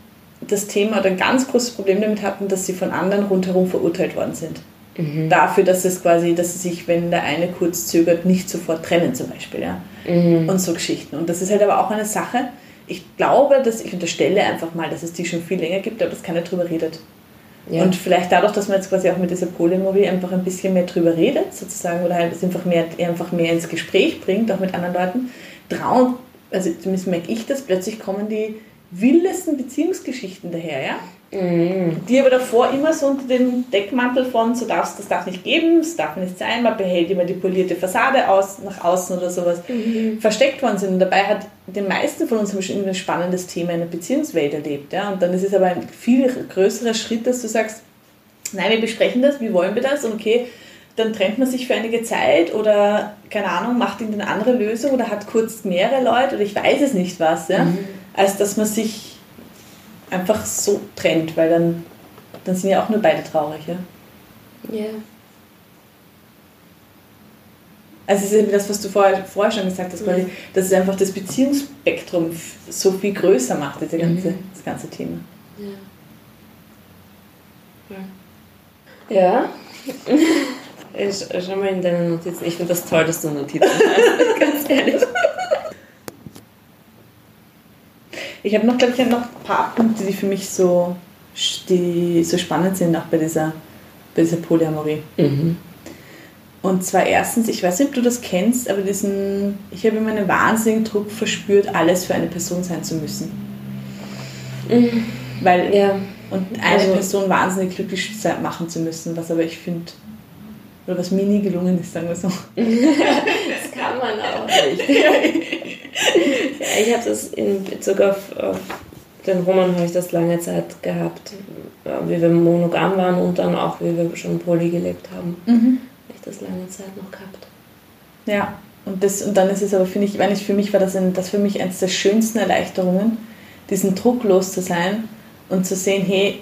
das Thema oder ein ganz großes Problem damit hatten, dass sie von anderen rundherum verurteilt worden sind. Mhm. Dafür, dass es quasi, dass sie sich, wenn der eine kurz zögert, nicht sofort trennen zum Beispiel. Ja? Mhm. Und so Geschichten. Und das ist halt aber auch eine Sache, ich glaube, dass ich unterstelle einfach mal, dass es die schon viel länger gibt, aber dass keiner drüber redet. Ja. Und vielleicht dadurch, dass man jetzt quasi auch mit dieser Polymorie einfach ein bisschen mehr drüber redet, sozusagen, oder halt es einfach mehr, einfach mehr ins Gespräch bringt, auch mit anderen Leuten, trauen, also zumindest merke ich das, plötzlich kommen die wildesten Beziehungsgeschichten daher, ja? Mhm. Die aber davor immer so unter dem Deckmantel von, so darf's, das darf nicht geben, es darf nicht sein, man behält immer die polierte Fassade aus, nach außen oder sowas, mhm. versteckt worden sind. Und dabei hat den meisten von uns schon ein spannendes Thema in der Beziehungswelt erlebt. Ja? Und dann ist es aber ein viel größerer Schritt, dass du sagst, nein, wir besprechen das, wie wollen wir das? Und okay, dann trennt man sich für einige Zeit oder, keine Ahnung, macht irgendeine andere Lösung oder hat kurz mehrere Leute oder ich weiß es nicht was, ja? Mhm. als dass man sich einfach so trennt, weil dann, dann sind ja auch nur beide traurig. Ja. Yeah. Also es ist eben das, was du vorher, vorher schon gesagt hast, quasi, dass es einfach das Beziehungsspektrum so viel größer macht, diese ganze, mhm. das ganze Thema. Ja. Ja. Ich, schau mal in deine Notizen. Ich finde das toll, dass du Notizen hast, ganz ehrlich. Ich habe noch, glaube ich, noch ein paar Punkte, die für mich so, die so spannend sind, auch bei dieser, bei dieser Polyamorie. Mhm. Und zwar erstens, ich weiß nicht, ob du das kennst, aber diesen, ich habe immer einen wahnsinnigen Druck verspürt, alles für eine Person sein zu müssen. Mhm. Weil, ja. und eine also, Person wahnsinnig glücklich machen zu müssen, was aber ich finde, oder was mir nie gelungen ist, sagen wir so. das kann man auch nicht. ja, ich habe das in Bezug auf, auf den Roman habe ich das lange Zeit gehabt, wie wir monogam waren und dann auch, wie wir schon poly gelebt haben. Mhm. Habe ich das lange Zeit noch gehabt. Ja, und, das, und dann ist es aber, finde ich, wenn ich, für mich war das, ein, das für mich eines der schönsten Erleichterungen, diesen Druck los zu sein und zu sehen, hey,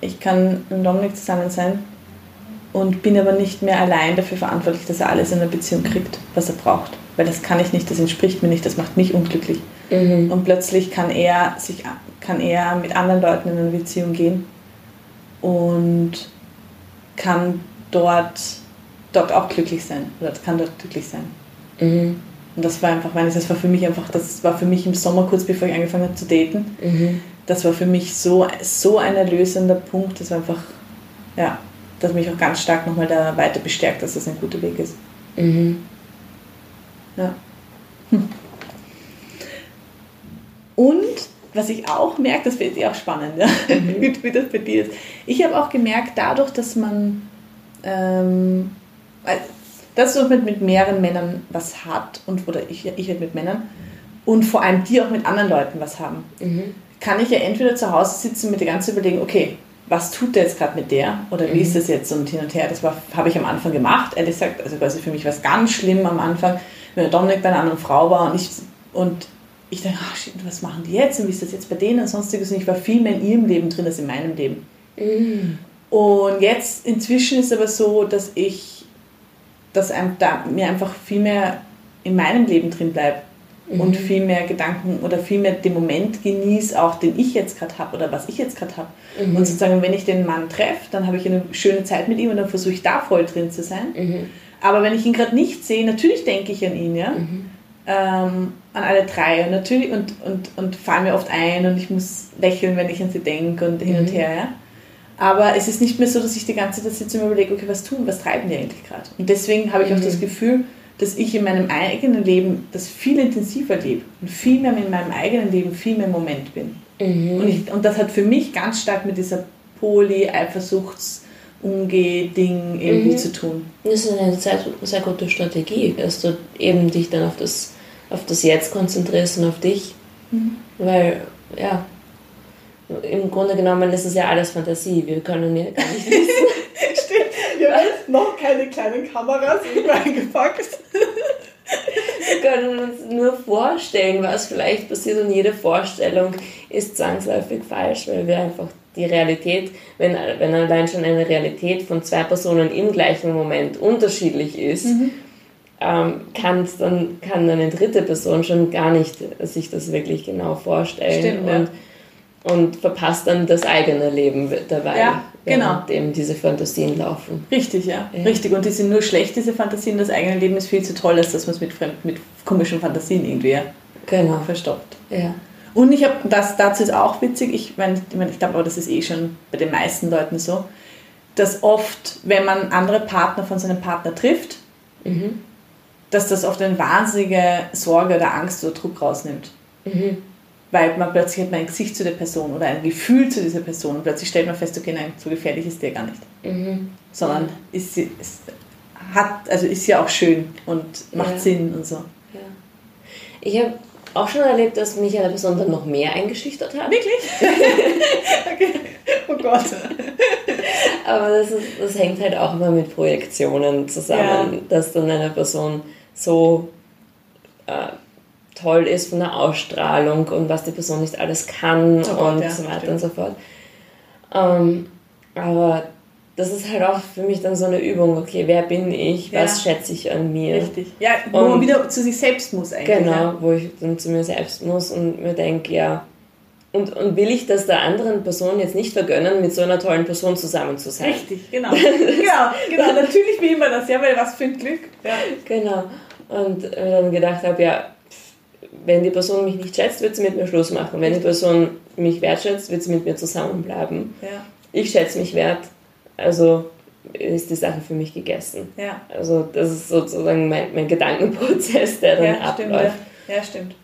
ich kann mit Dominik zusammen sein und bin aber nicht mehr allein dafür verantwortlich, dass er alles in einer Beziehung kriegt, was er braucht. weil das kann ich nicht, das entspricht mir nicht, das macht mich unglücklich. Mhm. Und plötzlich kann er, sich, kann er mit anderen Leuten in eine Beziehung gehen und kann dort, dort auch glücklich sein oder kann dort glücklich sein. Mhm. Und das war einfach, das war für mich einfach, das war für mich im Sommer kurz bevor ich angefangen habe zu daten, Mhm. das war für mich so, so ein erlösender Punkt, das war einfach, ja, das mich auch ganz stark nochmal da weiter bestärkt, dass das ein guter Weg ist. Mhm. Ja. Hm. Und was ich auch merke, das finde ich auch spannend, ja? wie, wie das bei dir ist. Ich habe auch gemerkt, dadurch, dass man ähm, weil- dass du mit, mit mehreren Männern was hat, und, oder ich, ich halt mit Männern, und vor allem die auch mit anderen Leuten was haben, Mhm. kann ich ja entweder zu Hause sitzen und mir die ganze Zeit überlegen, okay, was tut der jetzt gerade mit der oder wie ist das jetzt und hin und her. Das habe ich am Anfang gemacht, ehrlich gesagt. Also quasi für mich war es ganz schlimm am Anfang, wenn der Dominik bei einer anderen Frau war und ich, und ich dachte, ach shit, was machen die jetzt und wie ist das jetzt bei denen und sonstiges. Und ich war viel mehr in ihrem Leben drin als in meinem Leben. Mhm. Und jetzt inzwischen ist aber so, dass ich, dass einem da, mir einfach viel mehr in meinem Leben drin bleibt und viel mehr Gedanken oder viel mehr den Moment genieße, auch den ich jetzt gerade habe oder was ich jetzt gerade habe. Mhm. Und sozusagen, wenn ich den Mann treffe, dann habe ich eine schöne Zeit mit ihm und dann versuche ich da voll drin zu sein. Mhm. Aber wenn ich ihn gerade nicht sehe, natürlich denke ich an ihn, ja. Mhm. Ähm, an alle drei und natürlich und, und, und fallen mir oft ein und ich muss lächeln, wenn ich an sie denke und hin und Mhm. her, ja. Aber es ist nicht mehr so, dass ich die ganze Zeit sitze und mir überlege, okay, was tun, was treiben die eigentlich gerade? Und deswegen habe ich auch Mhm. das Gefühl, dass ich in meinem eigenen Leben das viel intensiver lebe und viel mehr in meinem eigenen Leben viel mehr im Moment bin. Mhm. Und, ich, und das hat für mich ganz stark mit dieser Poly-Eifersuchts-Umgeh-Ding irgendwie Mhm. zu tun. Das ist eine sehr, sehr gute Strategie, dass du eben dich dann auf das, auf das Jetzt konzentrierst und auf dich. Mhm. Weil, ja, im Grunde genommen ist es ja alles Fantasie. Wir können ja gar nicht wissen. Jetzt noch keine kleinen Kameras irgendwo eingepackt. Wir können uns nur vorstellen, was vielleicht passiert und jede Vorstellung ist zwangsläufig falsch, weil wir einfach die Realität, wenn, wenn allein schon eine Realität von zwei Personen im gleichen Moment unterschiedlich ist, ähm, kann's dann, kann dann eine dritte Person schon gar nicht sich das wirklich genau vorstellen Stimmt, ja. und, und verpasst dann das eigene Leben dabei, Ja, genau. eben diese Fantasien laufen. Richtig, ja. Ja. Richtig. Und die sind nur schlecht, diese Fantasien. Das eigene Leben ist viel zu toll, als dass man es mit, mit komischen Fantasien irgendwie Genau, verstopft. ja. Und ich habe, das dazu ist auch witzig, ich meine, ich, mein, ich glaube aber, das ist eh schon bei den meisten Leuten so, dass oft, wenn man andere Partner von seinem Partner trifft, Mhm. dass das oft eine wahnsinnige Sorge oder Angst oder Druck rausnimmt. Mhm. Weil man plötzlich hat man ein Gesicht zu der Person oder ein Gefühl zu dieser Person und plötzlich stellt man fest, okay, nein, so gefährlich ist der gar nicht. Mhm. Sondern ist sie, ist, hat, also ist ja auch schön und macht Ja. Sinn und so. Ja. Ich habe auch schon erlebt, dass mich eine Person dann noch mehr eingeschüchtert hat. Wirklich? okay. Oh Gott. Aber das, ist, das hängt halt auch immer mit Projektionen zusammen, dass dann eine Person so äh, toll ist von der Ausstrahlung und was die Person nicht alles kann Gott, und ja, so weiter stimmt. und so fort. Ähm, aber das ist halt auch für mich dann so eine Übung, okay, wer bin ich, was Ja. schätze ich an mir? Richtig. Ja, wo man Und- wieder zu sich selbst muss eigentlich. Genau, Ja. wo ich dann zu mir selbst muss und mir denke, ja, und, und will ich das der anderen Person jetzt nicht vergönnen, mit so einer tollen Person zusammen zu sein? Richtig, genau. genau, genau. Natürlich will man das, ja, weil was für ein Glück. Ja. Genau. Und dann gedacht habe, ja, wenn die Person mich nicht schätzt, wird sie mit mir Schluss machen. Wenn die Person mich wertschätzt, wird sie mit mir zusammenbleiben. Ja, Ich schätze mich wert, also ist die Sache für mich gegessen. ja. Also das ist sozusagen mein, mein Gedankenprozess, der dann Ja, stimmt. abläuft. Ja. ja, stimmt.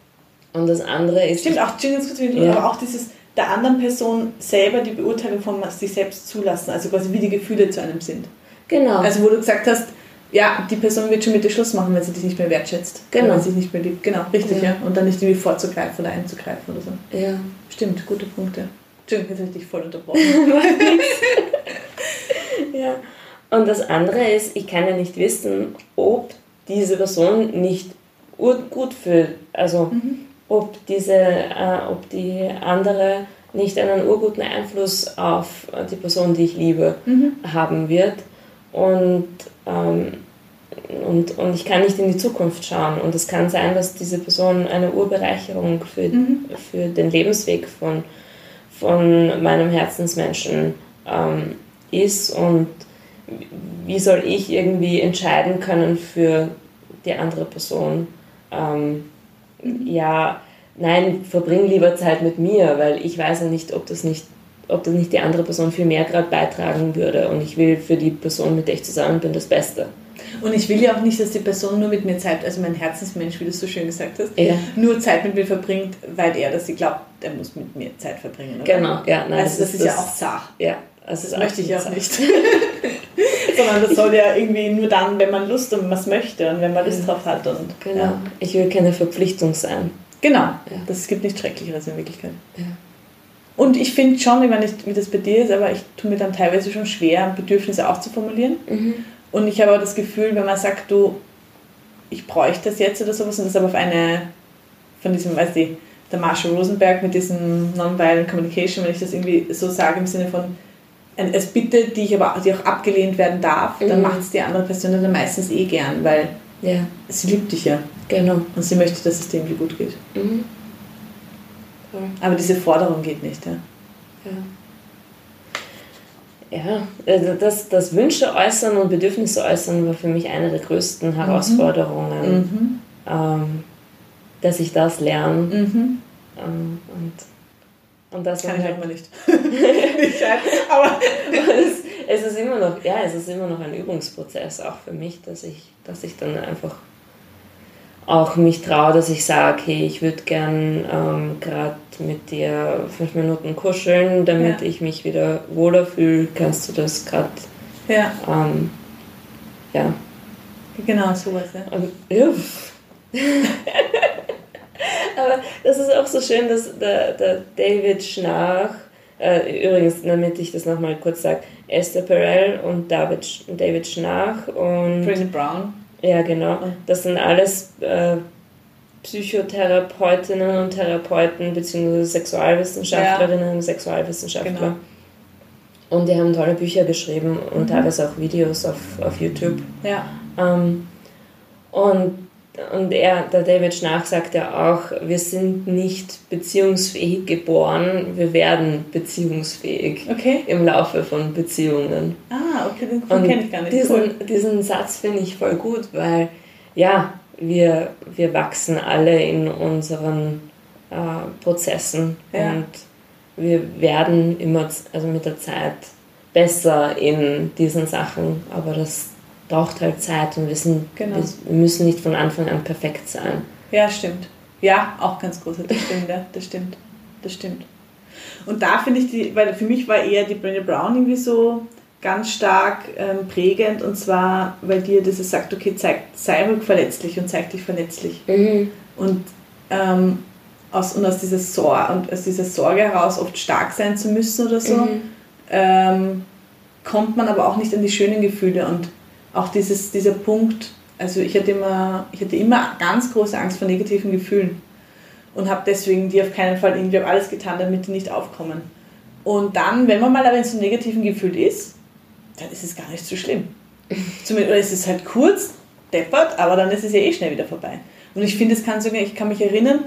Und das andere ist... Stimmt, auch, Ja. aber auch dieses der anderen Person selber die Beurteilung von sich selbst zulassen, also quasi wie die Gefühle zu einem sind. Genau. Also wo du gesagt hast, ja, die Person wird schon mit dir Schluss machen, wenn sie dich nicht mehr wertschätzt. Genau. Wenn sie sich nicht mehr liebt. Genau, richtig, Ja. ja. Und dann nicht irgendwie vorzugreifen oder einzugreifen oder so. ja. Stimmt, gute Punkte. Entschuldigung, jetzt habe ich dich voll unterbrochen. Ja. Und das andere ist, ich kann ja nicht wissen, ob diese Person nicht gut fühlt. Also ob diese, äh, ob die andere nicht einen urguten Einfluss auf die Person, die ich liebe, haben wird. Und und, und ich kann nicht in die Zukunft schauen. Und es kann sein, dass diese Person eine Urbereicherung für, mhm. für den Lebensweg von, von meinem Herzensmenschen ähm, ist. Und wie soll ich irgendwie entscheiden können für die andere Person? Ähm, mhm. Ja, nein, verbring lieber Zeit mit mir, weil ich weiß ja nicht, ob das nicht ob das nicht die andere Person viel mehr gerade beitragen würde. Und ich will für die Person, mit der ich zusammen bin, das Beste. Und ich will ja auch nicht, dass die Person nur mit mir Zeit, also mein Herzensmensch, wie du so schön gesagt hast, ja. nur Zeit mit mir verbringt, weil er, dass sie glaubt, er muss mit mir Zeit verbringen. Oder? Genau, ja. Nein, also das, das ist, das, ja auch zart. Ja, also das möchte ich auch nicht. Sondern das soll ja irgendwie nur dann, wenn man Lust und was möchte und wenn man Lust drauf hat. Und, genau. Ja. Ich will keine Verpflichtung sein. Genau. Ja. Das gibt nichts Schrecklicheres in Wirklichkeit. Ja. Und ich finde schon, ich weiß nicht, wie das bei dir ist, aber ich tue mir dann teilweise schon schwer, Bedürfnisse auszuformulieren. Mhm. Und ich habe auch das Gefühl, wenn man sagt, du, ich bräuchte das jetzt oder sowas, und das aber auf eine, von diesem, weiß ich, der Marshall Rosenberg mit diesem Nonviolent Communication, wenn ich das irgendwie so sage, im Sinne von, als Bitte, die, ich aber, die auch abgelehnt werden darf, mhm. dann macht es die andere Person dann meistens eh gern, weil ja. sie liebt dich ja. Genau. Und sie möchte, dass es dir irgendwie gut geht. Mhm. Aber diese Forderung geht nicht, ja. Ja, ja also das, das Wünsche äußern und Bedürfnisse äußern war für mich eine der größten mhm. Herausforderungen, mhm. Ähm, dass ich das lerne. Mhm. Ähm, und, und das kann ich halt mal nicht. nicht aber es, es, ist immer noch, ja, es ist immer noch ein Übungsprozess auch für mich, dass ich, dass ich dann einfach auch mich traue, dass ich sage, hey, ich würde gern ähm, gerade mit dir fünf Minuten kuscheln, damit ja. ich mich wieder wohler fühle. Kannst du das gerade? Ja. Ähm, ja. Genau, sowas, ja. Und, ja. Aber das ist auch so schön, dass der, der David Schnarch, äh, übrigens, damit ich das nochmal kurz sage, Esther Perel und David, David Schnarch und. Prison Brown ja, genau. Das sind alles äh, Psychotherapeutinnen und Therapeuten beziehungsweise Sexualwissenschaftlerinnen ja. und Sexualwissenschaftler. Genau. Und die haben tolle Bücher geschrieben und mhm. teilweise auch Videos auf, auf YouTube. Ja. Ähm, und und er, der David Schnach sagt ja auch, wir sind nicht beziehungsfähig geboren, wir werden beziehungsfähig okay. im Laufe von Beziehungen. Ah, okay, den kenne ich gar nicht. Diesen, cool. diesen Satz finde ich voll gut, weil ja, wir, wir wachsen alle in unseren äh, Prozessen ja. und wir werden immer, also mit der Zeit besser in diesen Sachen, aber das braucht halt Zeit und wir, sind, genau. wir müssen nicht von Anfang an perfekt sein. Ja, stimmt. Ja, auch ganz groß. Das stimmt, ja, das stimmt. Das stimmt. Und da finde ich die, weil für mich war eher die Brené Brown irgendwie so ganz stark ähm, prägend und zwar, weil dir das sagt, okay, zeig, sei ruhig verletzlich und zeig dich verletzlich. Mhm. Und, ähm, aus, und aus dieser, Sor und aus dieser Sorge heraus, oft stark sein zu müssen oder so, mhm. ähm, kommt man aber auch nicht an die schönen Gefühle und auch dieses, dieser Punkt, also ich hatte, immer, ich hatte immer ganz große Angst vor negativen Gefühlen und habe deswegen die auf keinen Fall irgendwie alles getan, damit die nicht aufkommen. Und dann, wenn man mal aber in so einem negativen Gefühl ist, dann ist es gar nicht so schlimm. Zumindest, oder es ist halt kurz, deppert, aber dann ist es ja eh schnell wieder vorbei. Und ich finde, es kann sogar, ich kann mich erinnern,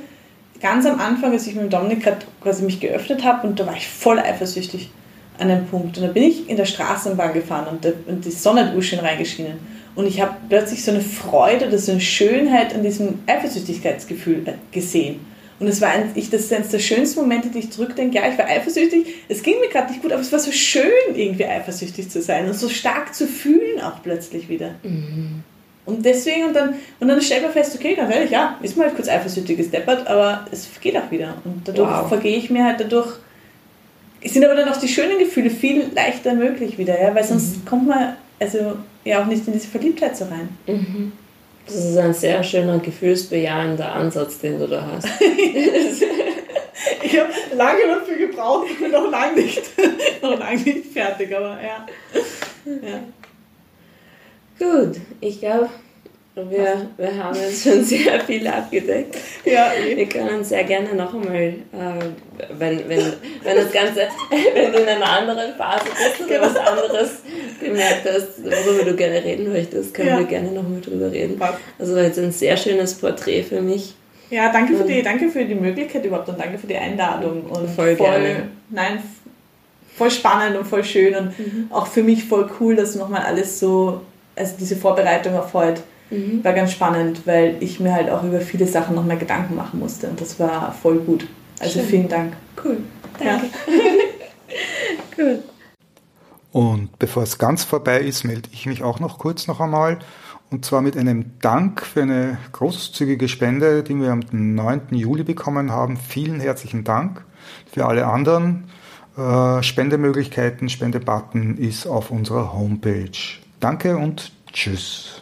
ganz am Anfang, als ich mit Dominik quasi mich geöffnet habe und da war ich voll eifersüchtig an einem Punkt. Und da bin ich in der Straßenbahn gefahren und, der, und die Sonne hat urschön reingeschienen. Und ich habe plötzlich so eine Freude oder so eine Schönheit an diesem Eifersüchtigkeitsgefühl äh, gesehen. Und es war ein, ich, das ist eines der schönsten Momente, die ich zurückdenke. Ja, ich war eifersüchtig. Es ging mir gerade nicht gut, aber es war so schön, irgendwie eifersüchtig zu sein und so stark zu fühlen auch plötzlich wieder. Mhm. Und deswegen, und dann, und dann stellt man fest, okay, ganz ehrlich, ja, ist mal halt kurz eifersüchtig gesteppert, aber es geht auch wieder. Und dadurch wow. vergehe ich mir halt dadurch sind aber dann auch die schönen Gefühle viel leichter möglich wieder, ja? weil sonst mhm. kommt man also ja auch nicht in diese Verliebtheit so rein. Mhm. Das ist ein sehr schöner, gefühlsbejahender Ansatz, den du da hast. ich habe lange dafür gebraucht, ich bin noch lange nicht, noch lange nicht fertig, aber ja. ja. Gut, ich glaube, Wir, wir haben jetzt schon sehr viel abgedeckt. Ja, wir können sehr gerne noch einmal, äh, wenn, wenn, wenn das Ganze, wenn du in einer anderen Phase bist oder was anderes gemerkt hast, worüber du gerne reden möchtest, können ja. wir gerne noch mal drüber reden. Also war jetzt ein sehr schönes Porträt für mich. Ja, danke für, die, danke für die Möglichkeit überhaupt und danke für die Einladung. Und voll, voll gerne. Nein, voll spannend und voll schön und mhm. auch für mich voll cool, dass nochmal alles so, also diese Vorbereitung auf heute mhm. war ganz spannend, weil ich mir halt auch über viele Sachen nochmal Gedanken machen musste und das war voll gut. Also schön. vielen Dank. Cool. Danke. Ja. cool. Und bevor es ganz vorbei ist, melde ich mich auch noch kurz noch einmal. Und zwar mit einem Dank für eine großzügige Spende, die wir am 9. Juli bekommen haben. Vielen herzlichen Dank. Für alle anderen äh, Spendemöglichkeiten, Spendebutton ist auf unserer Homepage. Danke und tschüss.